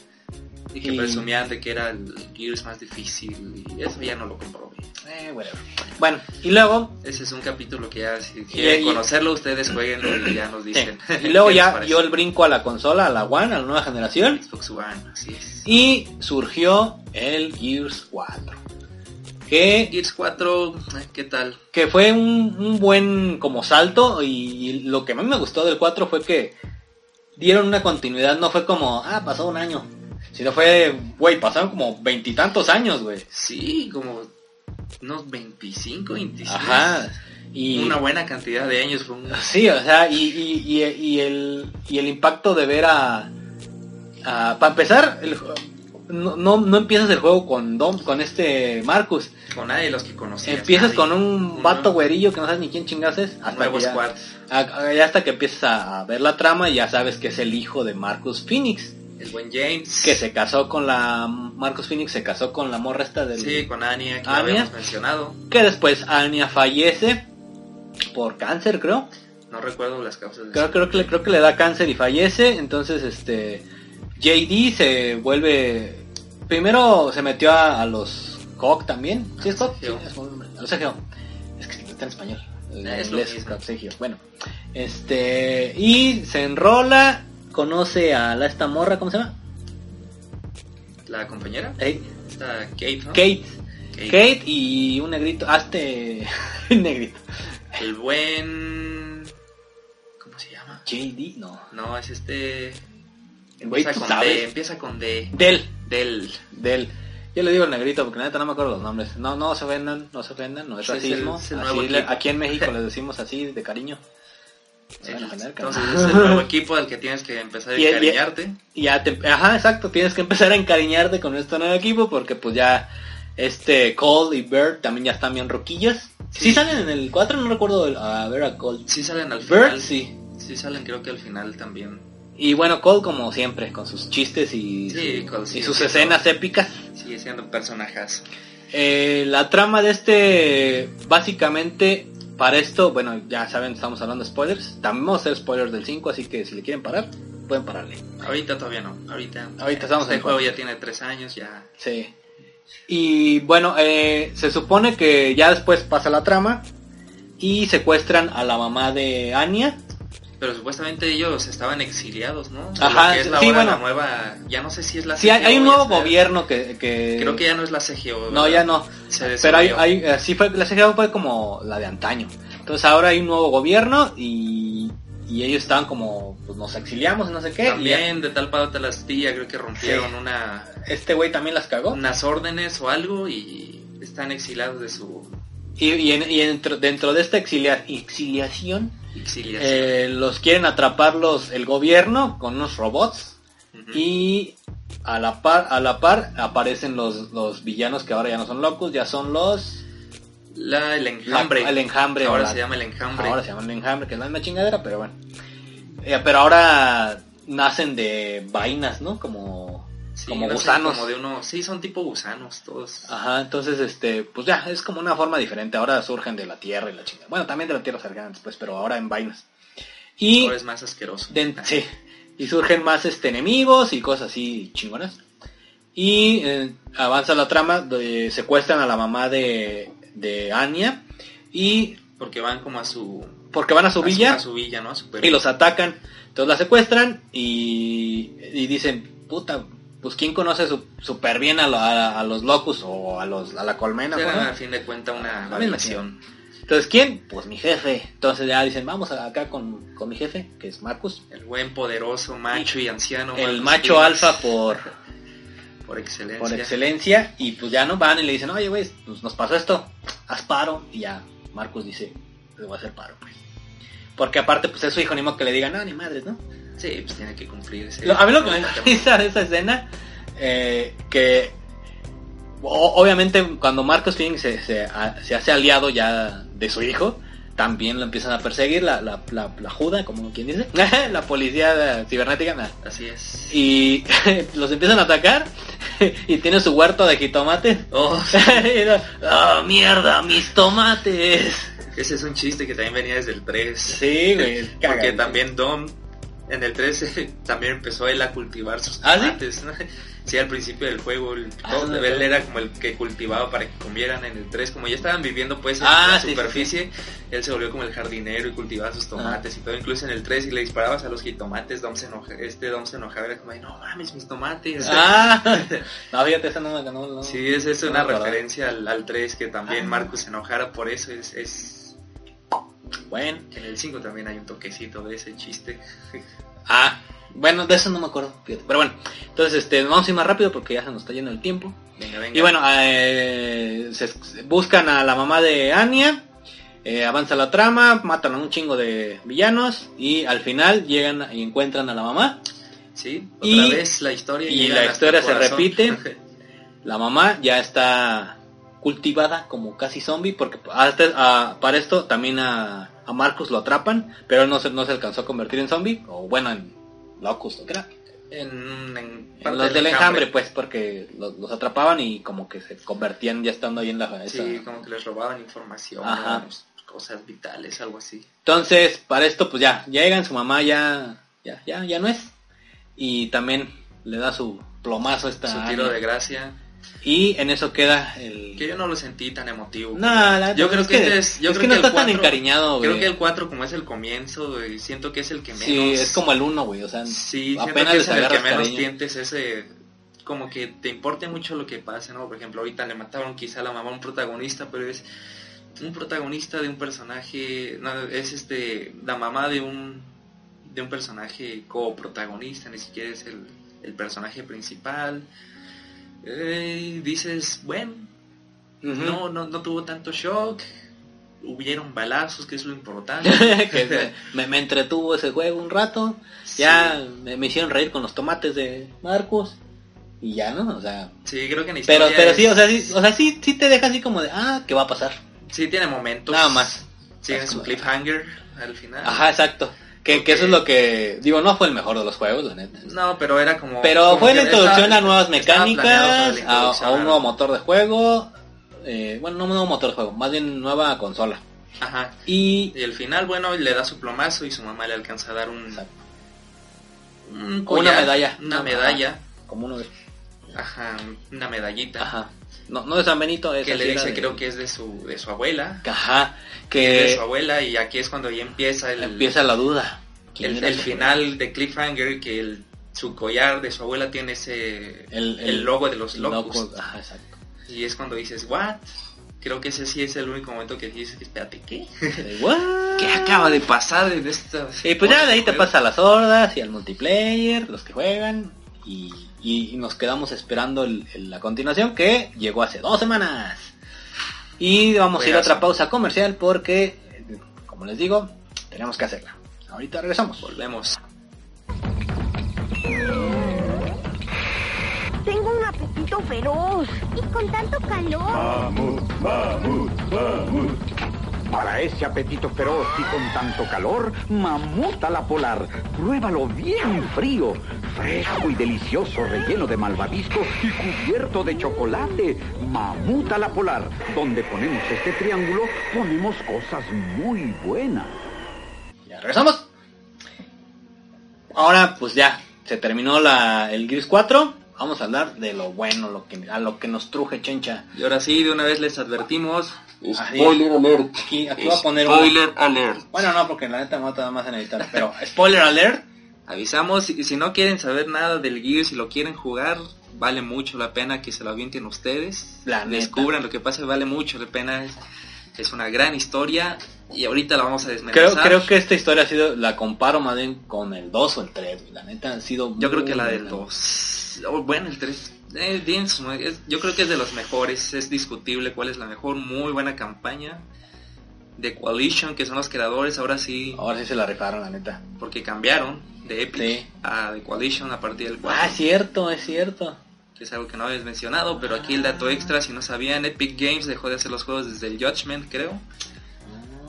Y que y- presumían de que era el Gears más difícil. Y eso ya no lo comprobé. Eh, whatever. Bueno, y luego Ese es un capítulo que ya, si quieren y- conocerlo, ustedes jueguenlo y ya nos Sí. dicen. Y luego <laughs> ya dio el brinco a la consola, a la One, a la nueva generación. Xbox One, así es. Y surgió el Gears 4. Que, Gears 4, eh, ¿qué tal? que fue un, un buen como salto. Y lo que más me gustó del 4 fue que dieron una continuidad. No fue como, ah, pasó un año. Sino fue, güey, pasaron como veintitantos años, güey. Sí, como unos 25, 26. Ajá. Y, Una buena cantidad de años. Fue un... Sí, o sea, y, y, y, y el, y el impacto de ver a... para empezar, el, no, no, no empiezas el juego con Dom, con este Marcus. Con nadie de los que conocías. Empiezas nadie. con un vato güerillo que no sabes ni quién chingas es. Hasta que ya, a- hasta que empiezas a, a ver la trama y ya sabes que es el hijo de Marcus Phoenix. El buen James. Que se casó con la... Marcus Phoenix se casó con la morra esta del... Sí, con Anya, que Anya. habíamos mencionado. Que después Anya fallece por cáncer, creo. No recuerdo las causas de Creo, creo que le, creo que le da cáncer y fallece. Entonces, este JD se vuelve. Primero se metió a, a los COG también. ¿Sí es COG? Sí, es un los CGO. Es que está en español. En es inglés. Bueno. Este. Y se enrola. Conoce a la esta morra, ¿cómo se llama? La compañera. Eh, Está Kate, ¿no? Kate. Kate. Kate y un negrito. <laughs> Un negrito. El buen... ¿Cómo se llama? JD, no. No, es este... Empieza ¿tú con sabes? D. Empieza con D. Del. Del... del yo le digo el negrito porque neta no me acuerdo los nombres no no se ofendan no se ofendan no es Sí, es el- racismo es el Así aquí en México <laughs> les decimos así de cariño Entonces es el nuevo <laughs> equipo al que tienes que empezar a Y- encariñarte. y ya te ajá exacto tienes que empezar a encariñarte con este nuevo equipo porque pues ya este Cole y Bird también ya están bien roquillos sí, Sí. salen en el 4 no recuerdo el- a ver a Cole Sí salen al final. Bird sí Sí salen creo que al final también. y bueno Cole como siempre con sus chistes y, Sí, y sus escenas épicas Sigue siendo personajes. Eh, la trama de este, básicamente, para esto, bueno, ya saben, estamos hablando de spoilers. También vamos a hacer spoilers del 5, así que si le quieren parar, pueden pararle. Ahorita todavía no. Ahorita, Ahorita estamos este en juego cuatro. ya tiene tres años, ya. Sí. Y bueno, eh, se supone que ya después pasa la trama y secuestran a la mamá de Anya. Pero supuestamente ellos estaban exiliados, ¿no? Ajá, es la sí, bueno. la nueva, ya no sé si es la Sí, hay, CGO, un nuevo gobierno que... que- Creo que ya no es la CGO. No, ya no. Pero hay, hay, eh, sí fue, la CGO fue como la de antaño. Entonces ahora hay un nuevo gobierno y, y ellos estaban como, pues nos exiliamos, no sé qué. También de tal pata la astilla, creo que rompieron una, este güey también las cagó. unas órdenes o algo y están exilados de su Y, y, en- y dentro, dentro de esta exilia- exiliación, exiliación. eh, los quieren atrapar los, el gobierno con unos robots. Y a la par, a la par aparecen los, los villanos que ahora ya no son locos, ya son los... La, el la- enjambre. el enjambre. Ahora la- se llama el enjambre. Ahora se llaman enjambre, que es la misma chingadera, pero bueno. Eh, pero ahora nacen de vainas, ¿no? Como, Sí, como gusanos. Como de uno, sí, son tipo gusanos todos. Ajá, entonces, este, pues ya, es como una forma diferente. Ahora surgen de la tierra y la chingada. Bueno, también de la tierra salgan después, pero ahora en vainas. Y, Ahora es más asqueroso. de- sí, y surgen más este, enemigos y cosas así chingonas. Y eh, avanza la trama, de- secuestran a la mamá de, de Anya. Y Porque van como a su, porque van a su villa. a su villa, ¿no? A su y los atacan. Entonces la secuestran y, y dicen, puta, pues quién conoce su- súper bien a, lo- a- a los locus o a, los, a la colmena. Era, a fin de cuentas una variación. Entonces, ¿quién? Pues mi jefe. Entonces ya dicen, vamos acá con, con mi jefe, que es Marcus. El buen, poderoso, macho y anciano. el Marcus macho alfa por, <laughs> Por excelencia. por excelencia. Y pues ya no van y le dicen, oye, güey, pues nos pasó esto. Haz paro. Y ya Marcus dice, le voy a hacer paro, pues. Porque aparte, pues es su hijo, ni modo que le digan, no, ni madres, ¿no? Sí, pues tiene que cumplir ese... Lo- a mí lo que me <laughs> risa de esa escena, eh, que o- obviamente cuando Marcus Phoenix se, se, a- se hace aliado ya de su hijo, también lo empiezan a perseguir la, la, la, la juda, como quien dice, <laughs> la policía cibernética, nah. Así es. y <laughs> los empiezan a atacar y tiene su huerto de jitomates. Oh, ¡Ah, mierda, mis tomates! ese es un chiste que también venía desde el 3. Sí, güey. Porque también Dom en el 13 <laughs> también empezó él a cultivar sus ¿Ah, sí? tomates. ¿no? <laughs> Sí, al principio del juego, el, Ah, todo- no, él no. era como el que cultivaba para que comieran en el 3. Como ya estaban viviendo pues en Ah, la sí, sí, superficie, él se volvió como el jardinero y cultivaba sus tomates y todo. Incluso en el 3, si le disparabas a los jitomates, Dom se enoja, este Dom se enojaba, era como, "Ay, no mames, mis tomates. Ah, <laughs> no, fíjate, esa no me ganó. No. Sí, es, es una referencia al, al 3 que también Ah. Marcus se enojara por eso. Es, es Bueno. En el 5 también hay un toquecito de ese chiste. <laughs> Ah, bueno, de eso no me acuerdo. fíjate. Pero bueno, entonces este, vamos a ir más rápido porque ya se nos está yendo el tiempo. Venga, venga. Y bueno, eh, se, se buscan a la mamá de Anya, eh, avanza la trama, matan a un chingo de villanos y al final llegan y encuentran a la mamá. Sí, otra Y- vez la historia. y la historia se repite. <laughs> La mamá ya está cultivada como casi zombie porque hasta, a- para esto también a, a Marcus lo atrapan, pero él no se, no se alcanzó a convertir en zombie, o bueno, en locust, ¿o qué era? en, en los del enjambre, pues, porque los, los atrapaban y como que se convertían ya estando ahí en la... esa- Sí, como que les robaban información, digamos, cosas vitales, algo así. Entonces, para esto, pues ya, llegan, su mamá ya, ya, ya, ya no es. Y también le da su plomazo esta Su tiro de gracia. Y en eso queda el... Que yo no lo sentí tan emotivo. No, la- yo creo es que, que, es, yo es creo que no el está tan 4 encariñado, güey. Creo que el 4 como es el comienzo, güey, siento que es el que menos... Sí, es como el uno, güey, o sea, Sí, siento apenas que es el que menos sientes ese... Como que te importe mucho lo que pase, ¿no? Por ejemplo, ahorita le mataron quizá a la mamá a un protagonista, pero es un protagonista de un personaje... No, es este... La mamá de un... De un personaje coprotagonista, ni siquiera es el, el personaje principal. Eh, dices, bueno, no, no, no tuvo tanto shock. Hubieron balazos, que es lo importante. <laughs> que <laughs> me, me entretuvo ese juego un rato. Ya me, me hicieron reír con los tomates de Marcos. Y ya, ¿no? O sea... Sí, creo que Pero, pero es- sí, o sea, sí, o sea, sí, sí te deja así como de, ah, ¿qué va a pasar? Sí, tiene momentos. Nada más. Tiene Es su como- cliffhanger al final. Ajá, exacto. Que, que eso es lo que... Digo, no fue el mejor de los juegos, la neta. No, pero era como. Pero como fue la introducción a nuevas mecánicas, a, un nuevo motor de juego. eh, bueno, no un nuevo motor de juego, más bien nueva consola. Ajá. Y Y el final, bueno, le da su plomazo y su mamá le alcanza a dar un. Exacto. un una collar, medalla. Una medalla. como uno de... Ajá, una medallita. Ajá. No, no de San Benito, es Que le dice, creo que es de su, de su abuela. Ajá. Que es de su abuela y aquí es cuando ya empieza el, empieza la duda. ¿Quién el, final de Cliffhanger que el, su collar de su abuela tiene ese El- el, logo de los loco? locos Ajá, exacto. y es cuando dices what creo que ese sí es el único momento que dices espérate qué qué acaba de pasar en esta Y pues ya de ahí te pasa a las hordas y al multiplayer, los que juegan. Y, y nos quedamos esperando el- el- la continuación que llegó hace dos semanas. Y vamos a ir a otra pausa comercial porque, como les digo, tenemos que hacerla. Ahorita regresamos. volvemos Tengo un apetito feroz. Y con tanto calor. Mamut, mamut, mamut. Para ese apetito feroz y con tanto calor, mamuta la polar. Pruébalo bien frío, fresco y delicioso, relleno de malvavisco y cubierto de chocolate. Mamuta la polar. Donde ponemos este triángulo, ponemos cosas muy buenas. Ya regresamos. Ahora pues ya, se terminó la, el Gears 4. Vamos a hablar de lo bueno, lo que, a lo que nos truje Chencha. y ahora sí de una vez les advertimos Spoiler alert. Aquí, aquí voy a poner un... spoiler alert Bueno, no, porque la neta me va a tardar más en editar. Pero, spoiler alert. avisamos si, si no quieren saber nada del Gear si lo quieren jugar vale mucho la pena que se lo avienten ustedes La neta. descubran lo que pasa vale mucho la pena es, es una gran historia y ahorita la vamos a desmenuzar Creo, creo que esta historia ha sido, la comparo más bien con el 2 o el 3. La neta ha sido... Yo creo que la del buena. 2. bueno, el 3. Eh, yo creo que es de los mejores. Es discutible cuál es la mejor. Muy buena campaña. De Coalition, que son los creadores, ahora sí. Ahora sí se la rifaron, la neta. Porque cambiaron de Epic Sí. a The Coalition a partir del 4. Ah, es cierto, es cierto. que es algo que no habéis mencionado, pero aquí el dato extra, si no sabían, Epic Games dejó de hacer los juegos desde el Judgment, creo,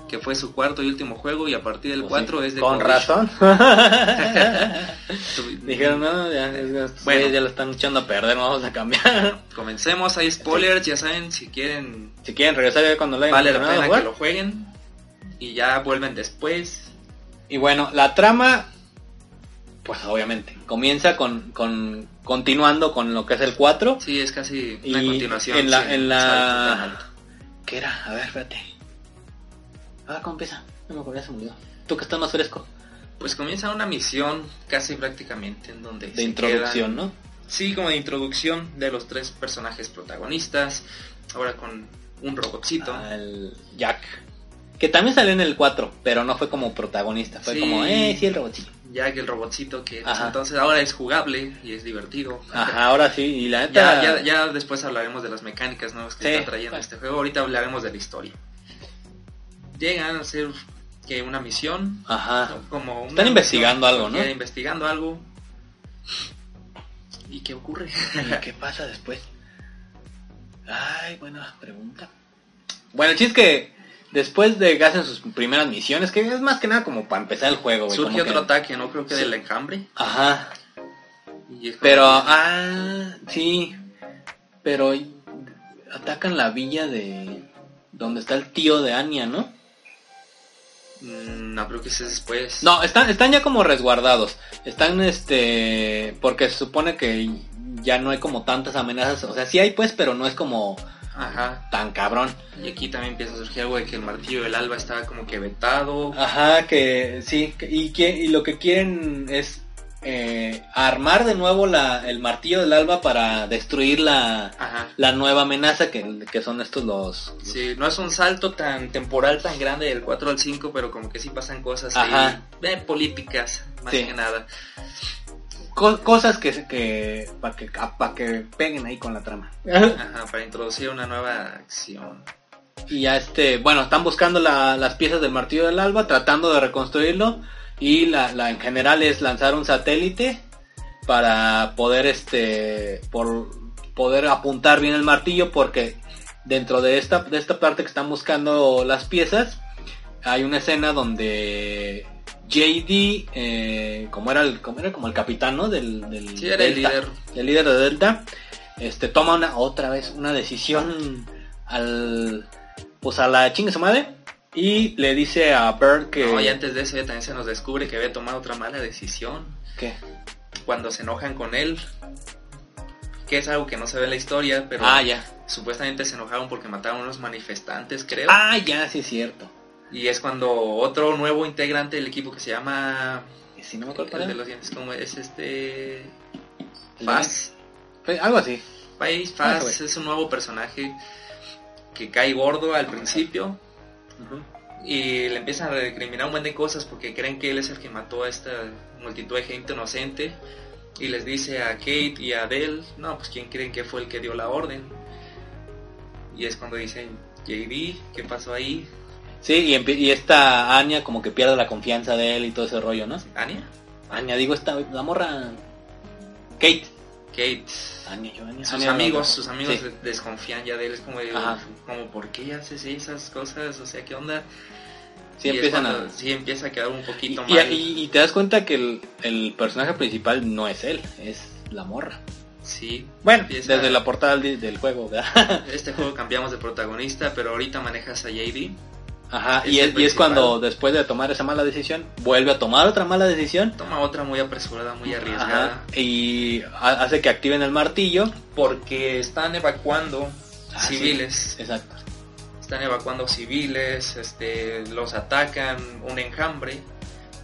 que fue su cuarto y último juego, y a partir del 4 es de Con razón. <laughs> <laughs> Dijeron, no, ya, ya, Bueno. ya lo están echando a perder, vamos a cambiar. Comencemos, hay spoilers, ya saben, si quieren, si quieren regresar ya cuando lo hayan vale la pena jugar. que lo jueguen, y ya vuelven después. Y bueno, la trama, pues obviamente, comienza con, con continuando con lo que es el 4. Sí, es casi una Y continuación. en la- en la-. ¿Qué era? A ver, espérate. A ver, ¿cómo empieza? No me acuerdo, ya se olvidó. Tú que estás más fresco. Pues comienza una misión casi prácticamente en donde... De se introducción, quedan- ¿no? Sí, como de introducción de los tres personajes protagonistas. Ahora con un robotcito. Al Jack. Que también salió en el 4, pero no fue como protagonista. Fue Sí. como, eh, sí, el robotcito. Jack, el robotcito que pues, entonces ahora es jugable y es divertido. Ajá, ahora sí. Y la Ya, neta... ya, ya después hablaremos de las mecánicas nuevas que Sí. está trayendo este juego. Ahorita hablaremos de la historia. Llegan a hacer que una misión. Ajá. Como una Están investigando algo, ¿no? Investigando algo. ¿Y qué ocurre? ¿Y qué pasa después? Ay, buena pregunta. Bueno, el chiste es que después de que hacen sus primeras misiones, que es más que nada como para empezar el juego, güey. Surge otro que- ataque, ¿no? Creo que Sí. del enjambre. Ajá. Y Pero, que- ah, sí. Pero atacan la villa de donde está el tío de Anya, ¿no? Mm, No, creo que es después. No, están, están ya como resguardados. Están, este, porque se supone que ya no hay como tantas amenazas. O sea, sí hay pues, pero no es como Ajá. tan cabrón. Y aquí también empieza a surgir algo de que el martillo del alba estaba como que vetado. Ajá, que sí, que- y, que, y lo que quieren es eh, armar de nuevo la, el martillo del alba para destruir la, Ajá. la nueva amenaza que, que son estos los... Sí, no es un salto tan temporal tan grande del 4 al 5, pero como que sí pasan cosas eh, políticas, más Sí. que nada. co- cosas que, que para que, pa' que peguen ahí con la trama. Ajá, para introducir una nueva acción. Y ya este, bueno, están buscando la- las piezas del martillo del alba, tratando de reconstruirlo. Y la, la en general es lanzar un satélite para poder este por poder apuntar bien el martillo porque dentro de esta de esta parte que están buscando las piezas hay una escena donde JD eh, como era el como era como el capitán ¿no? del, del Sí, era el líder. el líder de Delta este toma una otra vez una decisión al pues a la chingue su madre y le dice a Bird que No, y antes de eso ya también se nos descubre que había tomado otra mala decisión. ¿Qué? Cuando se enojan con él, que es algo que no se ve en la historia, pero ah ya supuestamente se enojaron porque mataron a unos manifestantes, creo. ah ya sí es cierto Y es cuando otro nuevo integrante del equipo que se llama... si no me acuerdo El cuál de los dientes, como es este... El Faz. Fue algo así País Ah, Faz güey. es un nuevo personaje que cae gordo al principio y le empiezan a recriminar un buen de cosas porque creen que él es el que mató a esta multitud de gente inocente y les dice a Kate y a Adele, no, pues quién creen que fue el que dio la orden. Y es cuando dicen, JD, ¿qué pasó ahí? sí y, y esta Anya como que pierde la confianza de él y todo ese rollo no ¿Anya? Anya digo esta la morra Kate Kate. Yo, Anya. Sus amigos, sus amigos sí. desconfían ya de él, es como, de, como ¿por qué haces esas cosas? O sea, ¿qué onda? Sí Y empiezan cuando a Sí, empieza a quedar un poquito y, mal. y- y te das cuenta que el, el personaje principal no es él es la morra Sí. bueno Empieza- desde la portada del, del juego ¿verdad? Este juego cambiamos de protagonista, pero ahorita manejas a JD. Ajá, Es y es, y es principal. cuando después de tomar esa mala decisión, vuelve a tomar otra mala decisión. Toma otra muy apresurada, muy arriesgada. Ajá, y ha- hace que activen el martillo. Porque están evacuando Ah, civiles. sí, exacto. Están evacuando civiles, este, los atacan, un enjambre.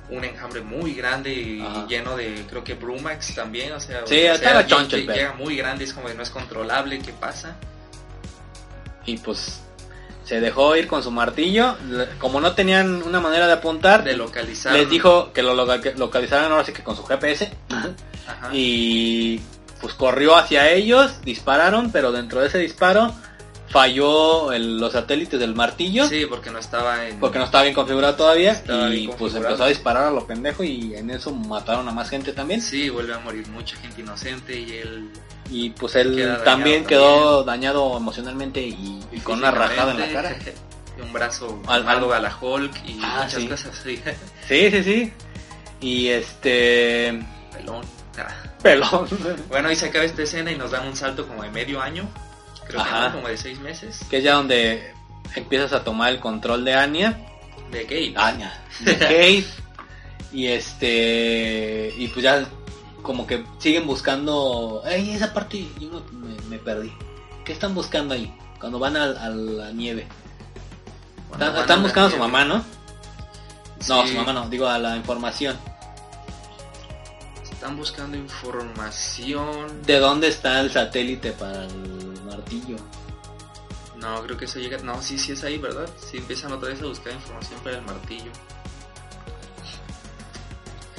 Un enjambre muy grande y Ajá. lleno de, creo que Brumax también, o sea, Sí, o sea, llega muy grande, es como que no es controlable, ¿qué pasa? Y pues se dejó ir con su martillo. Como no tenían una manera de apuntar, De localizar. les dijo que lo localizaran ahora sí que con su GPS. Ajá. Y pues corrió hacia ellos, dispararon, pero dentro de ese disparo falló el- los satélites del martillo. Sí, porque no estaba en... Porque no estaba bien configurado todavía Estaba y pues empezó a disparar a lo pendejo y en eso mataron a más gente también. Sí, vuelve a morir mucha gente inocente y él... Y pues él Queda también también. quedó dañado emocionalmente y, y con una rajada en la cara. <laughs> y un brazo Al- armado a la Hulk y Ah, muchas sí. cosas así. <laughs> Sí, sí, sí. Y este... Pelón. Ah. Pelón. <laughs> Bueno, ahí se acaba esta escena y nos dan un salto como de medio año. Creo que no, como de seis meses. que es ya donde empiezas a tomar el control de Anya. De Kate. Anya. De Kate. y este... Y pues ya como que siguen buscando... Ey, esa parte yo no- me, me perdí. ¿Qué están buscando ahí? Cuando van a, a la nieve. Están, buscando a su mamá, ¿no? No, Sí, su mamá no, digo a la información. Están buscando información. ¿De dónde está el satélite para el martillo? No, creo que eso llega. No, sí, sí es ahí, ¿verdad? Sí empiezan otra vez a buscar información para el martillo.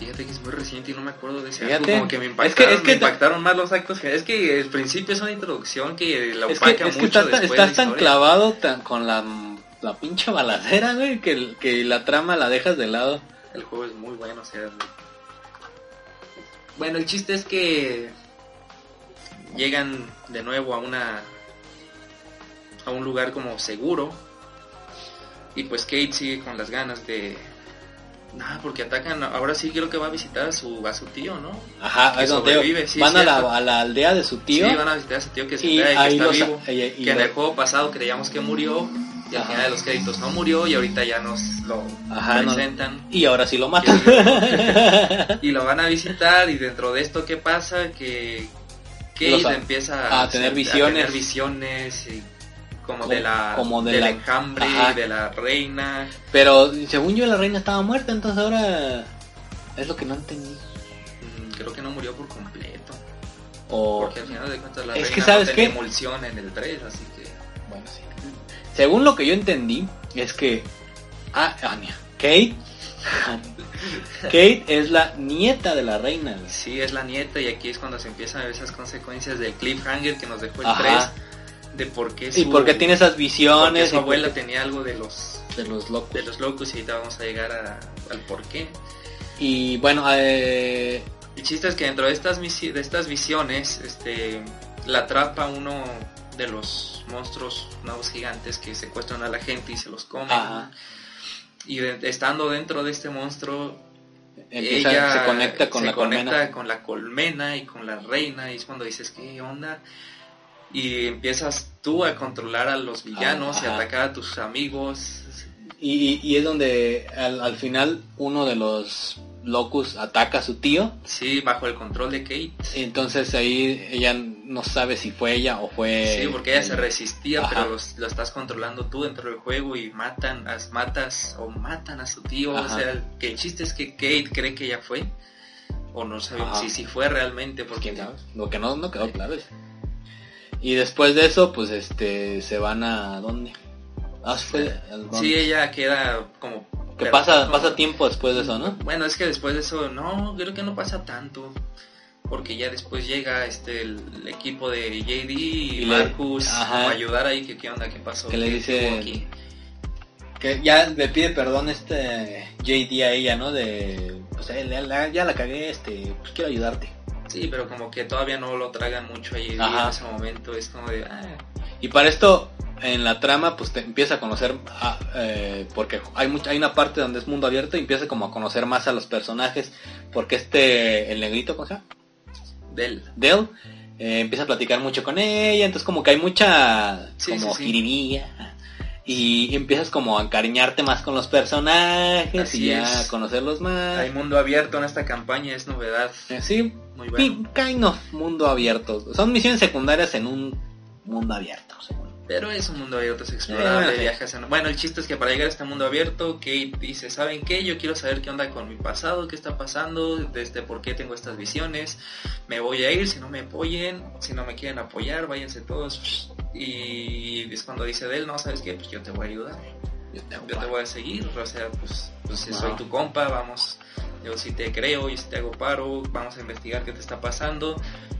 Fíjate que es muy reciente y no me acuerdo de ese Fíjate. acto, Como que me Es impactaron, que- es que me ta- impactaron más los actos. Es que el principio es una introducción que la Es que, opaca es mucho estás, tan- después estás tan clavado tan- con la, la pinche balacera, güey, que, que la trama la dejas de lado. El juego es muy bueno, o sea. Bueno, el chiste es que llegan de nuevo a una a un lugar como seguro y pues Kate sigue con las ganas de nada porque atacan ahora sí creo que va a visitar a su a su tío, ¿no? Ajá, Que es sobrevive, sí, van a la, a la aldea de su tío. Sí, van a visitar a su tío que se y trae, que está vivo. y- y que en el juego pasado creíamos que murió y al Ajá. final de los créditos no murió y ahorita ya nos lo Ajá, no- presentan. Y ahora sí lo matan. <laughs> <laughs> y lo van a visitar y dentro de esto qué pasa que Kate a- empieza a tener visiones. tener visiones y como, Como- de la como de del la- enjambre Ajá. de la reina Pero según yo la reina estaba muerta, entonces ahora es lo que no entendí. Mm, creo que no murió por completo O porque al final de cuentas la Es reina que, ¿sabes no tenía qué? emulsión en el 3 así que Bueno, sí. Según lo que yo entendí, es que. Ah, Anya. Kate. <laughs> Kate es la nieta de la reina. sí es la nieta y aquí es cuando se empiezan a ver esas consecuencias del cliffhanger que nos dejó el Ajá. 3 de por qué Y su- porque tiene esas visiones. su abuela porque- tenía algo de los de los locos. de los locos y ahorita vamos a llegar a- al por qué Y bueno, eh, El chiste es que dentro de estas, de estas visiones, este, la atrapa uno de los monstruos nuevos gigantes que secuestran a la gente y se los comen. ajá, Y de- estando dentro de este monstruo, empieza, ella se conecta con se la conecta colmena. con la colmena y con la reina y es cuando dices, ¿qué onda? Y empiezas tú a controlar a los villanos y Ajá. atacar a tus amigos. Y, y- es donde al, al final uno de los locus ataca a su tío. Sí, bajo el control de Kate. Entonces ahí ella no sabe si fue ella o fue... Sí, porque ella se resistía, Ajá. pero lo estás controlando tú dentro del juego y matan, as, matas o matan a su tío. Ajá. O sea, que el chiste es que Kate cree que ella fue. O no sabemos si, si fue realmente, porque ¿Quién sabe? Lo que no, no quedó claro. Y después de eso, pues este, se van a... ¿Dónde? Ah, fue sí, ella queda como... Que pasa, como- pasa tiempo después de eso, ¿no? Bueno, es que después de eso, no, creo que no pasa tanto. Porque ya después llega este el, el equipo de JD y, Y le- Marcus ajá. a ayudar ahí, que qué onda, qué pasó. Que le ¿Qué- dice- aquí? Que ya le pide perdón este JD a ella, ¿no? De, pues eh, ya la cagué, este, pues quiero ayudarte. Sí, pero como que todavía no lo tragan mucho ahí en ese momento. Es como de, ah, Y para esto, en la trama, pues te empieza a conocer, a- eh, porque hay, mucha, hay una parte donde es mundo abierto y empieza como a conocer más a los personajes, porque este, el negrito, ¿cómo se llama? del. Dell, eh, empieza a platicar mucho con ella, entonces como que hay mucha, Sí, como sí, sí. Y empiezas como a encariñarte más con los personajes Así y ya es. a conocerlos más. Hay mundo abierto en esta campaña, es novedad. Eh, Sí, Muy bueno. kind of mundo abierto. Son misiones secundarias en un mundo abierto. según. Pero es un mundo abierto, es explorable, Eh, sí. viajas en... Bueno, el chiste es que para llegar a este mundo abierto, Kate dice, ¿saben qué? Yo quiero saber qué onda con mi pasado, qué está pasando, desde por qué tengo estas visiones. Me voy a ir, si no me apoyen, si no me quieren apoyar, váyanse todos. Y es cuando dice de él, no, ¿sabes qué? Pues yo te voy a ayudar. Yo te Yo te voy a seguir, o sea, pues, pues si soy tu compa, vamos, yo sí te creo, y si te hago paro, vamos a investigar qué te está pasando.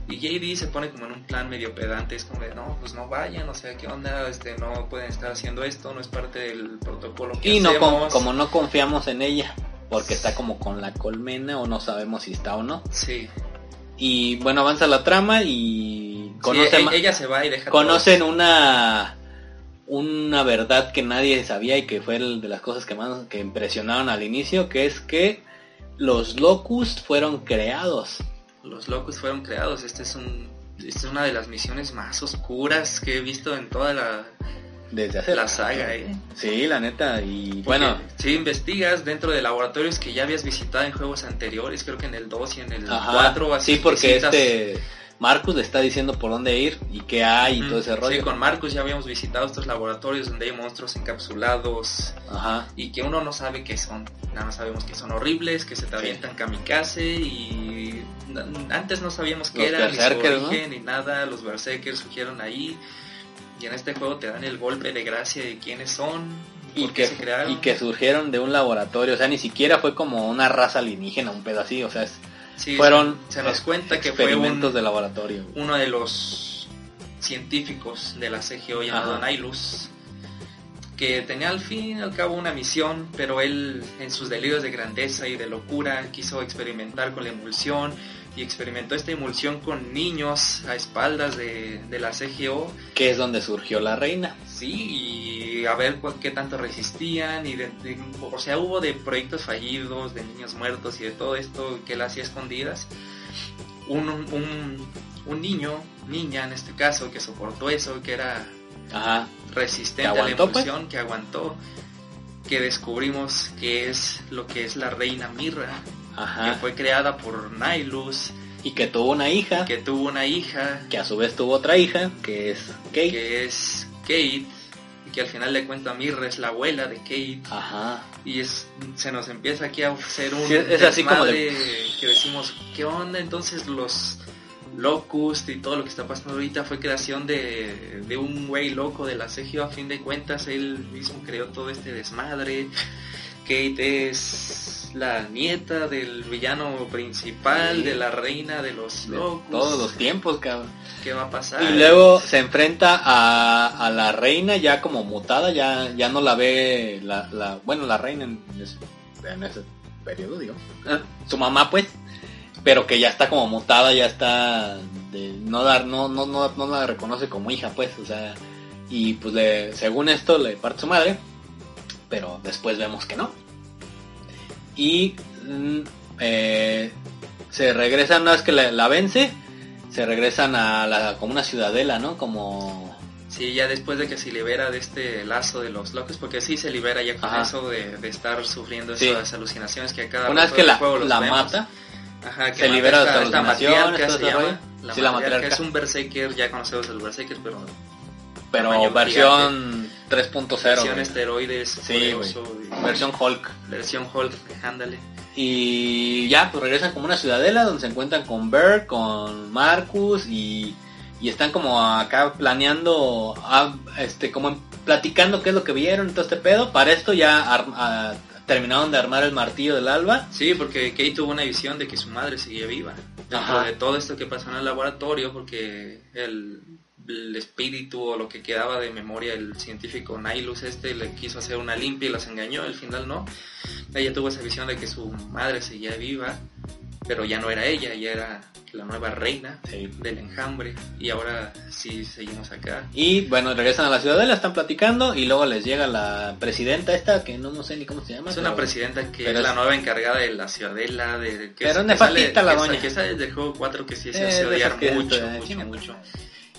Y JD se pone como en un plan medio pedante, es como de, no, pues no vayan, o sea, ¿qué onda? Este, no pueden estar haciendo esto, no es parte del protocolo que Y no con- como no confiamos en ella, porque está como con la colmena o no sabemos si está o no. Sí, Y bueno, avanza la trama y conocen, e- ella se va y deja conocen una una verdad que nadie sabía y que fue el de las cosas que más que impresionaron al inicio, que es que los locust fueron creados. Los locos fueron creados, este es un... Esta es una de las misiones más oscuras que he visto en toda la, Desde hace la saga, ¿eh? Sí, la neta. Y Porque bueno, si investigas dentro de laboratorios que ya habías visitado en juegos anteriores, creo que en el 2 y en el ajá, 4, así sí, porque visitas- este Marcus le está diciendo por dónde ir y qué hay y todo ese rollo. Sí, con Marcus ya habíamos visitado estos laboratorios donde hay monstruos encapsulados Ajá. y que uno no sabe qué son. Nada más sabemos que son horribles, que se te Sí. avientan kamikaze y antes no sabíamos qué Los era, ni su origen, ni nada. Los berserkers surgieron ahí y en este juego te dan el golpe de gracia de quiénes son, Y que, se crearon. y que surgieron de un laboratorio, o sea, ni siquiera fue como una raza alienígena, un pedo así, o sea, es- Sí, fueron se, se nos cuenta que fue un, experimentos de laboratorio. uno de los científicos de la CGO llamado Ajá. Nihilus, que tenía al fin y al cabo una misión, pero él en sus delirios de grandeza y de locura quiso experimentar con la emulsión y experimentó esta emulsión con niños a espaldas de, de la CGO, que es donde surgió la reina. sí, y a ver qué tanto resistían, y de- de- o sea, hubo de proyectos fallidos, de niños muertos y de todo esto que él hacía escondidas. Un, un, un niño, niña en este caso, que soportó eso, que era Ajá. resistente ¿Que aguantó, a la emulsión, que aguantó, que descubrimos que es lo que es la reina Mirra, que fue creada por Nihilus, Y que tuvo una hija, que, que tuvo una hija, a su vez tuvo otra hija, que es Kate. que es Kate, y que al final de cuentas Mirra es la abuela de Kate, Ajá. y es, se nos empieza aquí a hacer un Sí, es así como de- desmadre que decimos, ¿qué onda? Entonces los Locust y todo lo que está pasando ahorita fue creación de, de un güey loco de la CGO, a fin de cuentas él mismo creó todo este desmadre. Kate es la nieta del villano principal, Sí. de la reina de los De Locust. todos los tiempos, cabrón. ¿Qué va a pasar? Y luego se enfrenta a, a la reina ya como mutada, ya, ya no la ve la, la bueno la reina en ese, en ese periodo, digo. Ah, Su mamá pues, pero que ya está como mutada, ya está de no dar, no, no, no, no la reconoce como hija pues, o sea, y pues le, según esto le parte su madre, pero después vemos que no. Y mm, eh, se regresan una vez que la, la vence, se regresan a la, como una ciudadela, ¿no? Como... Sí, ya después de que se libera de este lazo de los locos, porque sí se libera ya con Ajá. eso de, de estar sufriendo Sí. esas alucinaciones que a cada Una vez que la, juego los la mata, Ajá, que se libera de esta, matriarca se llama. La Sí, la matriarca es un berserker, ya conocemos el berserker, pero pero versión 3.0. versión esteroides, Sí, poderoso, y- Versión Hulk. versión Hulk, ándale. Y ya, pues regresan como una ciudadela donde se encuentran con Bert, con Marcus y, y están como acá planeando, este, como platicando qué es lo que vieron y todo este pedo. Para esto ya ar- terminaron de armar el martillo del alba. Sí, porque Kate tuvo una visión de que su madre seguía viva. Dentro Ajá. de todo esto que pasó en el laboratorio, porque el, el espíritu o lo que quedaba de memoria, el científico Nihilus este, le quiso hacer una limpia y las engañó, al final no. Ella tuvo esa visión de que su madre seguía viva, pero ya no era ella, ya era la nueva reina Sí. del enjambre. Y ahora sí seguimos acá. Y bueno, regresan a la ciudadela, están platicando y luego les llega la presidenta esta, que no, no sé ni cómo se llama. Es una presidenta que es la es- nueva encargada de la ciudadela, de que, Pero que nefastita sale- la que doña. sa- que juego 4 que sí se Eh, hace odiar que- mucho, mucho, mucho.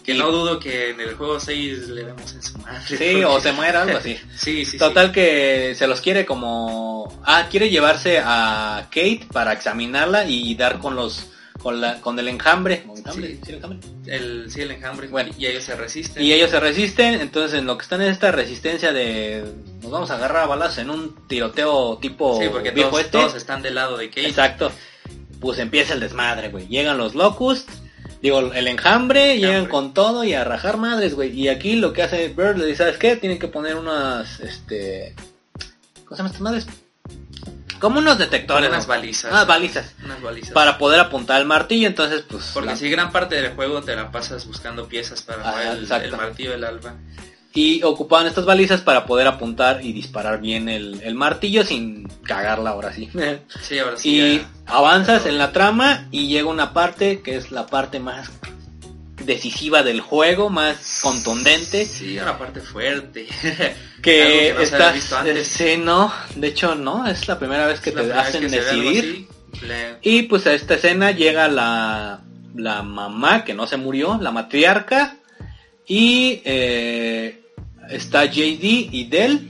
Que Y- no dudo que en el juego 6 le demos en su madre. Sí, porque- o se muera, algo así. <laughs> Sí, sí, Total sí. que se los quiere como... Ah, quiere llevarse a Kate para examinarla y dar con los... Con, la, con el enjambre. Sí. ¿Sí, el enjambre? El, sí, el enjambre. Bueno. Y ellos se resisten. Y ellos se resisten, entonces en lo que están en esta resistencia de... Nos vamos a agarrar a balas en un tiroteo tipo Sí, porque viejo todos, este. todos están del lado de Kate. Exacto. Pues empieza el desmadre, güey. Llegan los locust, digo, el enjambre, llegan con todo y a rajar madres, güey. Y aquí lo que hace Bird le dice, ¿sabes qué? Tienen que poner unas, este... ¿Cómo se llaman estas madres? como unos detectores. Unas balizas. Ah, balizas. Unas balizas. Para poder apuntar el martillo, entonces pues... Porque la- si gran parte del juego te la pasas buscando piezas para jugar el, el martillo del alba. Y ocupaban estas balizas para poder apuntar y disparar bien el, el martillo sin cagarla ahora sí. <laughs> Sí, ahora sí. y ya- avanzas en la trama y llega una parte que es la parte más decisiva del juego, más contundente. Sí, una parte fuerte. <laughs> Que, no visto antes. sí, no, de hecho no, es la primera vez que Es te hacen que decidir. Le- Y pues a esta escena llega la, la mamá que no se murió, la matriarca, y eh, está JD y Del,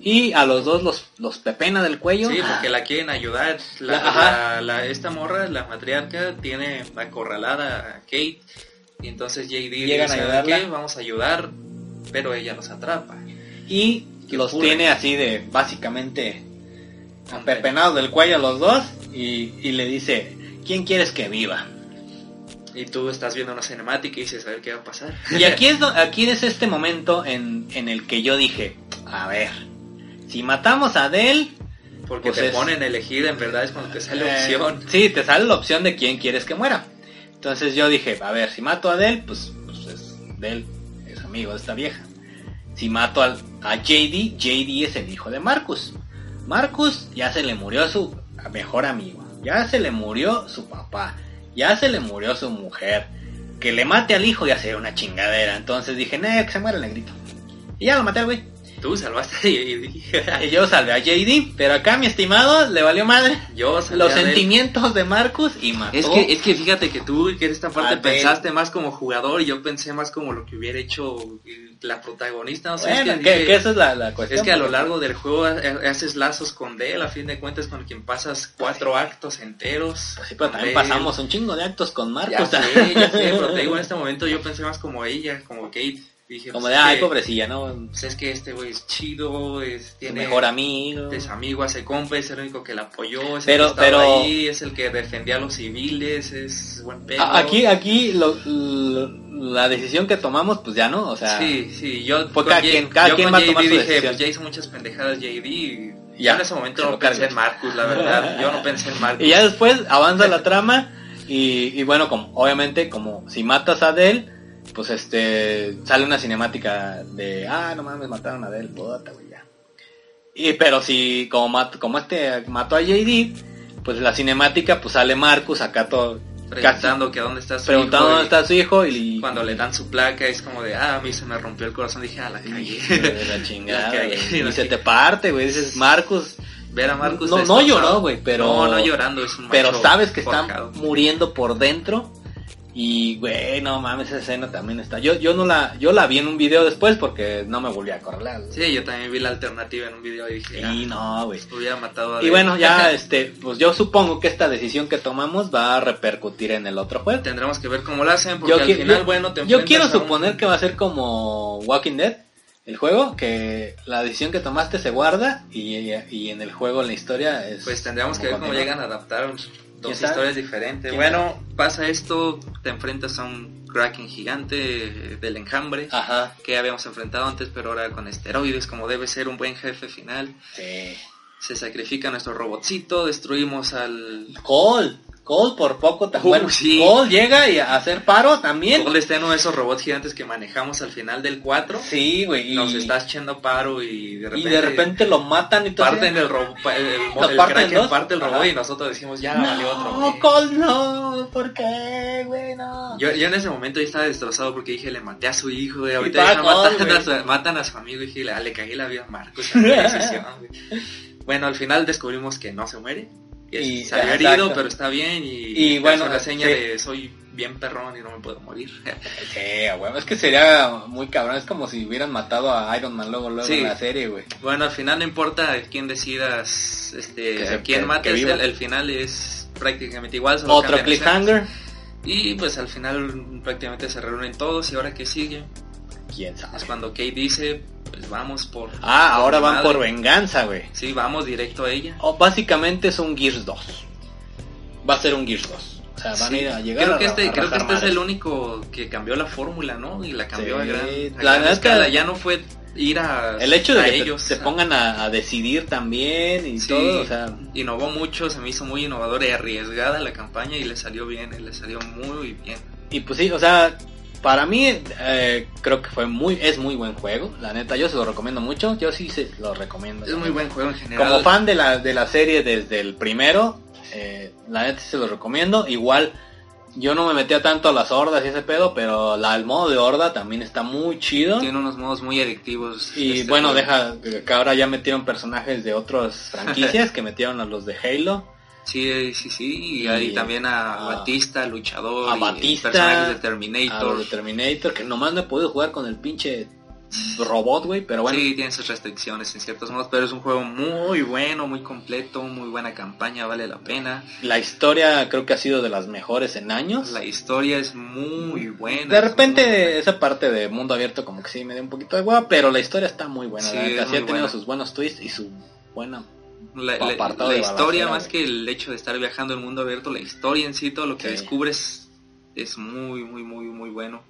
y a los dos los, los pepena del cuello. Sí, porque la quieren ayudar. La, esta morra, la matriarca, tiene acorralada a Kate. Y entonces JD Llegan a dice, ayudarla. "¿Qué? Vamos a ayudar. Pero ella los atrapa. y los tiene así de básicamente apepenados del cuello a los dos, y, y le dice, ¿quién quieres que viva? Y tú estás viendo una cinemática y dices, a ver qué va a pasar. Y aquí es, aquí es este momento en, en el que yo dije, a ver, si matamos a Del, Porque Pues te es- ponen a elegir, en verdad es cuando te sale Eh, opción. Sí, te sale la opción de quién quieres que muera. Entonces yo dije, a ver, si mato a Del, pues, pues es Del, es amigo de esta vieja. Si mato al, a JD, JD es el hijo de Marcus. Marcus ya se le murió su mejor amigo. Ya se le murió su papá. Ya se le murió su mujer. Que le mate al hijo ya sería una chingadera. Entonces dije, no, que se muera el negrito. Y ya lo maté, güey. Tú salvaste y, Y <laughs> yo salvé a JD. Pero acá, mi estimado, le valió madre yo salvé los a Del. sentimientos de Marcus y mató. Es que, es que fíjate que tú, que en esta parte A Del. pensaste más como jugador y yo pensé más como lo que hubiera hecho la protagonista. No sé, Bueno, es que, que, dije- que esa es la, la cuestión. es que a lo largo del juego ha- haces lazos con Dell, a fin de cuentas con quien pasas cuatro actos enteros. Pues sí, pero con también pasamos un chingo de actos con Ya Marcus. sé, ya sé, pero te digo, en este momento yo pensé más como ella, como Kate. Dije, Como pues, de, ay, que- pobrecilla, ¿no? Pues es que este güey es chido, es, tiene mejor amigo. es amigo, hace compa, es el único que la apoyó, es Pero- el que pero- ahí, es el que defendía a los civiles, es buen pedo. Aquí, aquí, lo- lo- la decisión que tomamos, pues ya no, o sea... sí, sí, yo con cada J- quien- cada yo quien va a tomar JD su dije, decisión. pues ya hizo muchas pendejadas JD y Ya, yo en ese momento no pensé en Marcus, la verdad, yo no pensé en Marcus. Y ya después avanza la trama y, y bueno, como obviamente como si matas a Adele, pues este sale una cinemática de ah no mames mataron a Adele, puta güey ya. Y pero si como mat- como este mató a JD, pues la cinemática pues sale Marcus acá todo preguntando que dónde está su preguntando hijo dónde está su hijo y Cuando le dan su placa es como de, ah, a mí se me rompió el corazón, dije, ah, la <laughs> cagué. la chingada, La cagué. güey. y se te parte, güey, dices Marcus, Ver a Marcus No- no lloró, güey, pero- No, no llorando, es un pero sabes que está forjado. muriendo por dentro y güey no mames esa escena también está. Yo yo no la yo la vi en un video después porque no me volví a correr Sí, yo también vi la alternativa en un video y dije, y ah, no güey hubiera matado a y bueno ya <laughs> este pues yo supongo que esta decisión que tomamos va a repercutir en el otro juego. Tendremos que ver cómo lo hacen, porque yo, al final, yo- bueno, te yo quiero un- suponer que va a ser como Walking Dead el juego que la decisión que tomaste se guarda y, y en el juego en la historia es Pues tendríamos que ver cómo llegan a adaptar dos historias diferentes. ¿Quién Bueno, pasa esto, te enfrentas a un Kraken gigante eh, del enjambre. ajá Que habíamos enfrentado antes, pero ahora con esteroides, como debe ser un buen jefe final. sí Se sacrifica nuestro robotcito, destruimos al... Cole, Cole por poco también. Uh, bueno, sí. Cole llega y a hacer paro también. Cole está en uno de esos robots gigantes que manejamos al final del 4. Sí, güey. Y, Nos está echando paro y de y repente... de repente lo matan y todo. parten el robot, el, el, ¿Lo el parten parte el robot Ajá. y nosotros decimos, ya valió otro. No, güey". Cole, no. ¿Por qué, güey? No. Yo, yo en ese momento ya estaba destrozado porque dije, le maté a su hijo, güey. Y Ahorita ya Cole, matan, a su, matan a su amigo y dije, "Ah, le cagué la vida a Marcos. en la decisión, güey". <laughs> bueno, al final descubrimos que no se muere. Y, es- Y- salió exacto. herido, pero está bien. Y, bueno, la seña sí. de soy bien perrón y no me puedo morir. <laughs> Sí, huevo. Es que sería muy cabrón. Es como si hubieran matado a Iron Man luego, luego Sí. en la serie, güey. bueno, al final no importa quién decidas, este, Que quién que- mates, que el, el final es prácticamente igual. solo Otro cliffhanger. Y pues al final prácticamente se reúnen todos y ahora que sigue ¿Quién sabe? es cuando Kate dice, pues vamos por... Ah, ahora van madre". por venganza, güey. Sí, vamos directo a ella. O básicamente es un Gears 2. Va a ser un Gears 2. O sea, van a ir a llegar creo a que este, a creo que este es el único que cambió la fórmula, ¿no? Y la cambió Sí, a gran, a la gran escala. Ya no fue ir a, El hecho de que ellos. se, pongan a, a decidir también y Sí, todo, o sea, innovó mucho, se me hizo muy innovadora y arriesgada la campaña y le salió bien, y le salió muy bien. y pues sí, o sea, para mí eh, creo que fue muy, es muy buen juego, la neta, yo se lo recomiendo mucho, yo sí se lo recomiendo. Es muy buen juego en general. Como fan de la, de la serie desde el primero, eh, la neta sí se lo recomiendo. Igual, yo no me metía tanto a las hordas y ese pedo, pero la, el modo de horda también está muy chido. Tiene unos modos muy adictivos. Y este bueno, juego. deja que ahora ya metieron personajes de otras <laughs> franquicias que metieron a los de Halo. Sí, sí, sí. Y, también a a- Batista, Luchador. a y Batista, Personajes de Terminator. de Terminator, que nomás no he podido jugar con el pinche robot, güey, pero bueno. Sí, tiene sus restricciones en ciertos modos, pero es un juego muy bueno, muy completo, muy buena campaña, vale la pena. La historia creo que ha sido de las mejores en años. La historia es muy buena. De repente buena. esa parte de mundo abierto como que sí me dio un poquito de hueva, pero la historia está muy buena. Sí, la ha tenido buena. sus buenos twists y su buena... la, historia balacera, más que el hecho de estar viajando el mundo abierto, la historia en sí, todo lo que Sí. descubres es muy, muy, muy, muy bueno.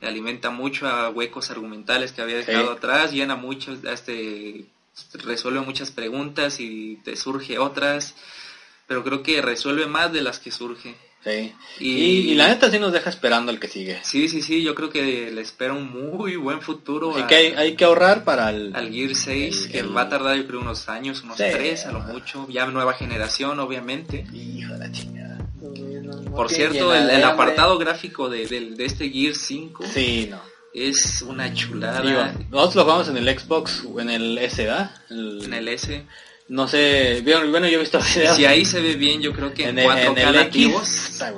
Alimenta mucho a huecos argumentales que había dejado Sí. atrás, llena mucho, este, resuelve muchas preguntas y te surge otras, pero creo que resuelve más de las que surge. Sí. Y, Y- y la neta sí nos deja esperando el que sigue. Sí, sí, sí, yo creo que le espera un muy buen futuro Así a- que hay, hay que ahorrar para el... al Gear 6, el- que el- va a tardar yo creo unos años, unos Sí. 3 a lo mucho, ya nueva generación obviamente. Hijo de la chingada. Por cierto, el, de apartado gráfico de, del- de este Gear 5 Sí, no. es una chulada Digo, nosotros lo jugamos en el Xbox o en el S, ¿verdad? El- en el S. No sé, bueno, yo he visto videos Si ahí se ve bien, yo creo que en, en, el- 4K en el nativos. Está,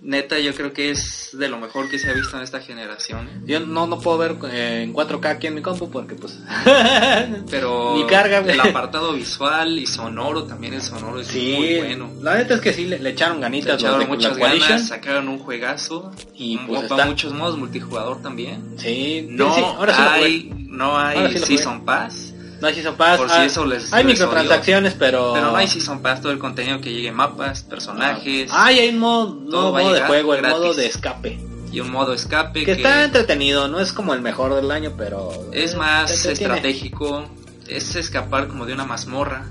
neta, yo creo que es de lo mejor que se ha visto en esta generación. ¿eh? Yo no, no puedo ver eh, en 4K aquí en mi compu porque pues... <laughs> Pero Ni carga, el apartado visual y sonoro, también el sonoro es Sí, muy bueno. la neta es que sí le, le echaron Le ganitas los echaron de muchas ganas, sacaron un juegazo Y, pues, para está- muchos modos multijugador también. Sí, No sí, ahora sí jugué. hay, no hay Ahora. Season Pass, No hay Season Pass. por si ah, eso les- hay les microtransacciones, pero... pero no hay Season Pass, todo el contenido que llegue, mapas, personajes Ah, y hay un modo, a modo de juego, el gratis. modo de escape. y un modo escape Que que, está entretenido, no es como el mejor del año, pero... es eh, más te entretiene. estratégico, es escapar como de una mazmorra.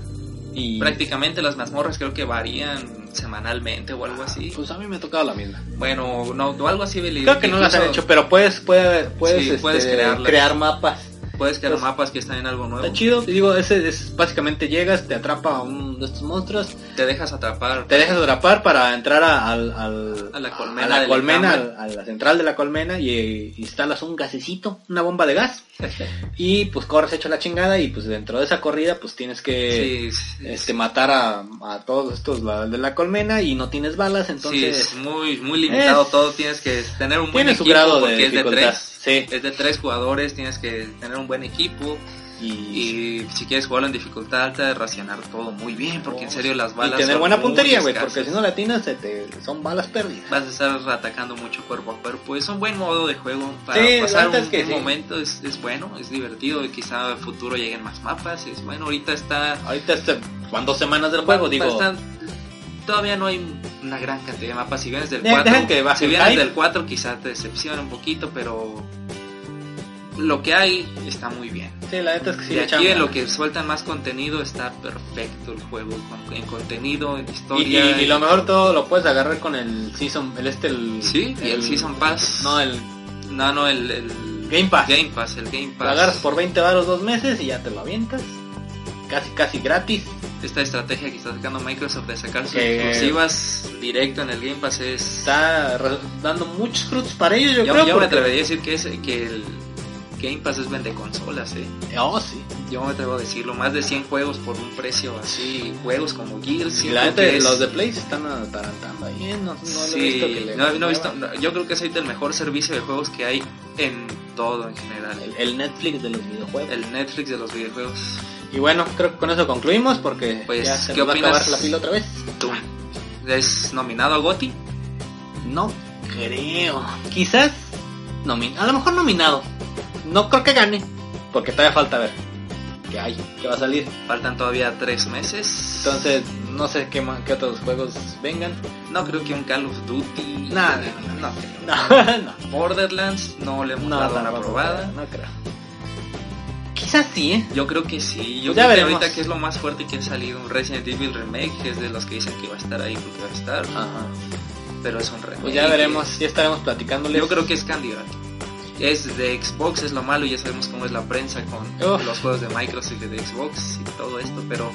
Y Prácticamente las mazmorras creo que varían semanalmente o algo así. pues a mí me ha tocado la misma. Bueno, no, algo así. Creo que no las han hecho, pero puedes, puedes, puedes, Sí, este, puedes crearlas. crear mapas. Puedes crear pues, mapas que están en algo nuevo. Está chido, te digo, ese es básicamente llegas, te atrapa a uno de estos monstruos, Te dejas atrapar. te dejas atrapar para entrar a, al, al- A la colmena a la, colmena, a la central de la colmena y instalas un gasecito, una bomba de gas <laughs> y pues corres hecho la chingada y pues dentro de esa corrida pues tienes que Sí, sí, este matar a, a todos estos de la colmena y no tienes balas, sí, entonces es muy, muy limitado es- todo. Tienes que tener un buen tiene su equipo grado de porque es de tres. Sí. Es de tres jugadores, tienes que tener un buen equipo. Y, Y si quieres jugarlo en dificultad alta, racionar todo muy bien, porque en serio las y balas. tener son buena puntería, güey, porque si no la atinas se te, son balas perdidas. vas a estar atacando mucho cuerpo a cuerpo. Es un buen modo de juego para Sí, pasar un, neta es que un sí. momento. Es, es bueno, es divertido. y Quizá en el futuro lleguen más mapas. Es bueno, ahorita está. Ahorita este, van dos semanas del juego, digo. está- todavía no hay una gran cantidad de mapas. Si vienes del De- 4, dejan que baje si vienes del 4 quizá te decepciona un poquito, pero lo que hay está muy bien. Sí, la neta es que sí y aquí en lo que sueltan más contenido está perfecto el juego, en contenido, en historia. y- y lo mejor todo lo puedes agarrar con el Season, el este, el... Sí, y el Season Pass. No, el... No, no, el, el Game Pass. Game Pass, el Game Pass. Lo agarras por 20 baros dos meses y ya te lo avientas. Casi, casi gratis. Esta estrategia que está sacando Microsoft de sacar sus exclusivas directo en el Game Pass es... Está dando muchos frutos para ellos, yo, yo creo. yo me porque- atrevería a decir que, es, que el Game Pass es vende consolas, ¿eh? Oh, sí. Yo me atrevo a decirlo, más de 100 juegos por un precio así, juegos como Gears, Y la es- los de Play se están atarantando ahí. ¿eh? No, no lo he Sí, visto que le- no, no visto, no, yo creo que es ahorita el mejor servicio de juegos que hay en todo en general. El, el Netflix de los videojuegos. El Netflix de los videojuegos. Y bueno, creo que con eso concluimos porque Pues, ya se ¿qué nos va a acabar la pila otra vez. ¿Tú es nominado a GOTY? No creo. Quizás nomin a lo mejor nominado. No creo que gane, porque todavía falta ver. que hay, que va a salir. Faltan todavía tres meses. Entonces, no sé qué, qué otros juegos vengan. no creo que un Call of Duty. Nah, no, No, no. Borderlands no le hemos No, dado no, una no, probada. No creo. Quizás sí, ¿eh? Yo creo que sí. Yo Pues ya creo que veremos. ahorita que es lo más fuerte que ha salido un Resident Evil Remake, que es de los que dicen que va a estar ahí porque va a estar, Ajá. pero es un remake. Pues ya veremos, ya estaremos platicándoles. Yo creo que es candidato. Es de Xbox, es lo malo, ya sabemos cómo es la prensa con los juegos de Microsoft y de Xbox y todo esto, pero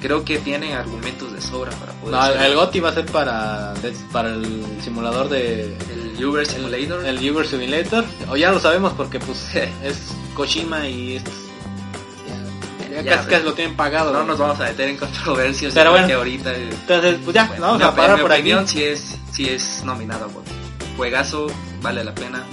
creo que tiene argumentos de sobra para poder No, el, GOTY va a ser para, para el simulador de... el Uber Simulator. El Uber Simulator. O ya lo sabemos porque pues <laughs> es Kojima y es... Ya, casi, casi lo tienen pagado. no nos vamos a meter en controversias, Pero bueno. ahorita... eh, Entonces, pues ya, bueno, vamos a parar mi por aquí. opinión sí es, sí es nominado. Juegazo, vale la pena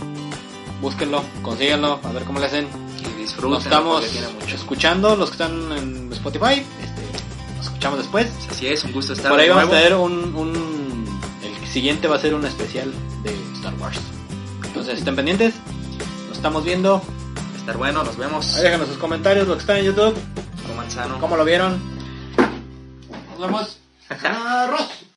Búsquenlo, consíganlo, a ver cómo le hacen. y disfruten. Nos estamos mucho. escuchando, los que están en Spotify. Este, nos escuchamos después. Así es, un gusto estar Por ahí de vamos a tener un, un... El siguiente va a ser un especial de Star Wars. Entonces estén pendientes. Nos estamos viendo. Estar bueno, nos vemos. Ahí déjanos sus comentarios, los que están en YouTube. Como manzano. ¿Cómo lo vieron? Nos vemos. <laughs> Arroz.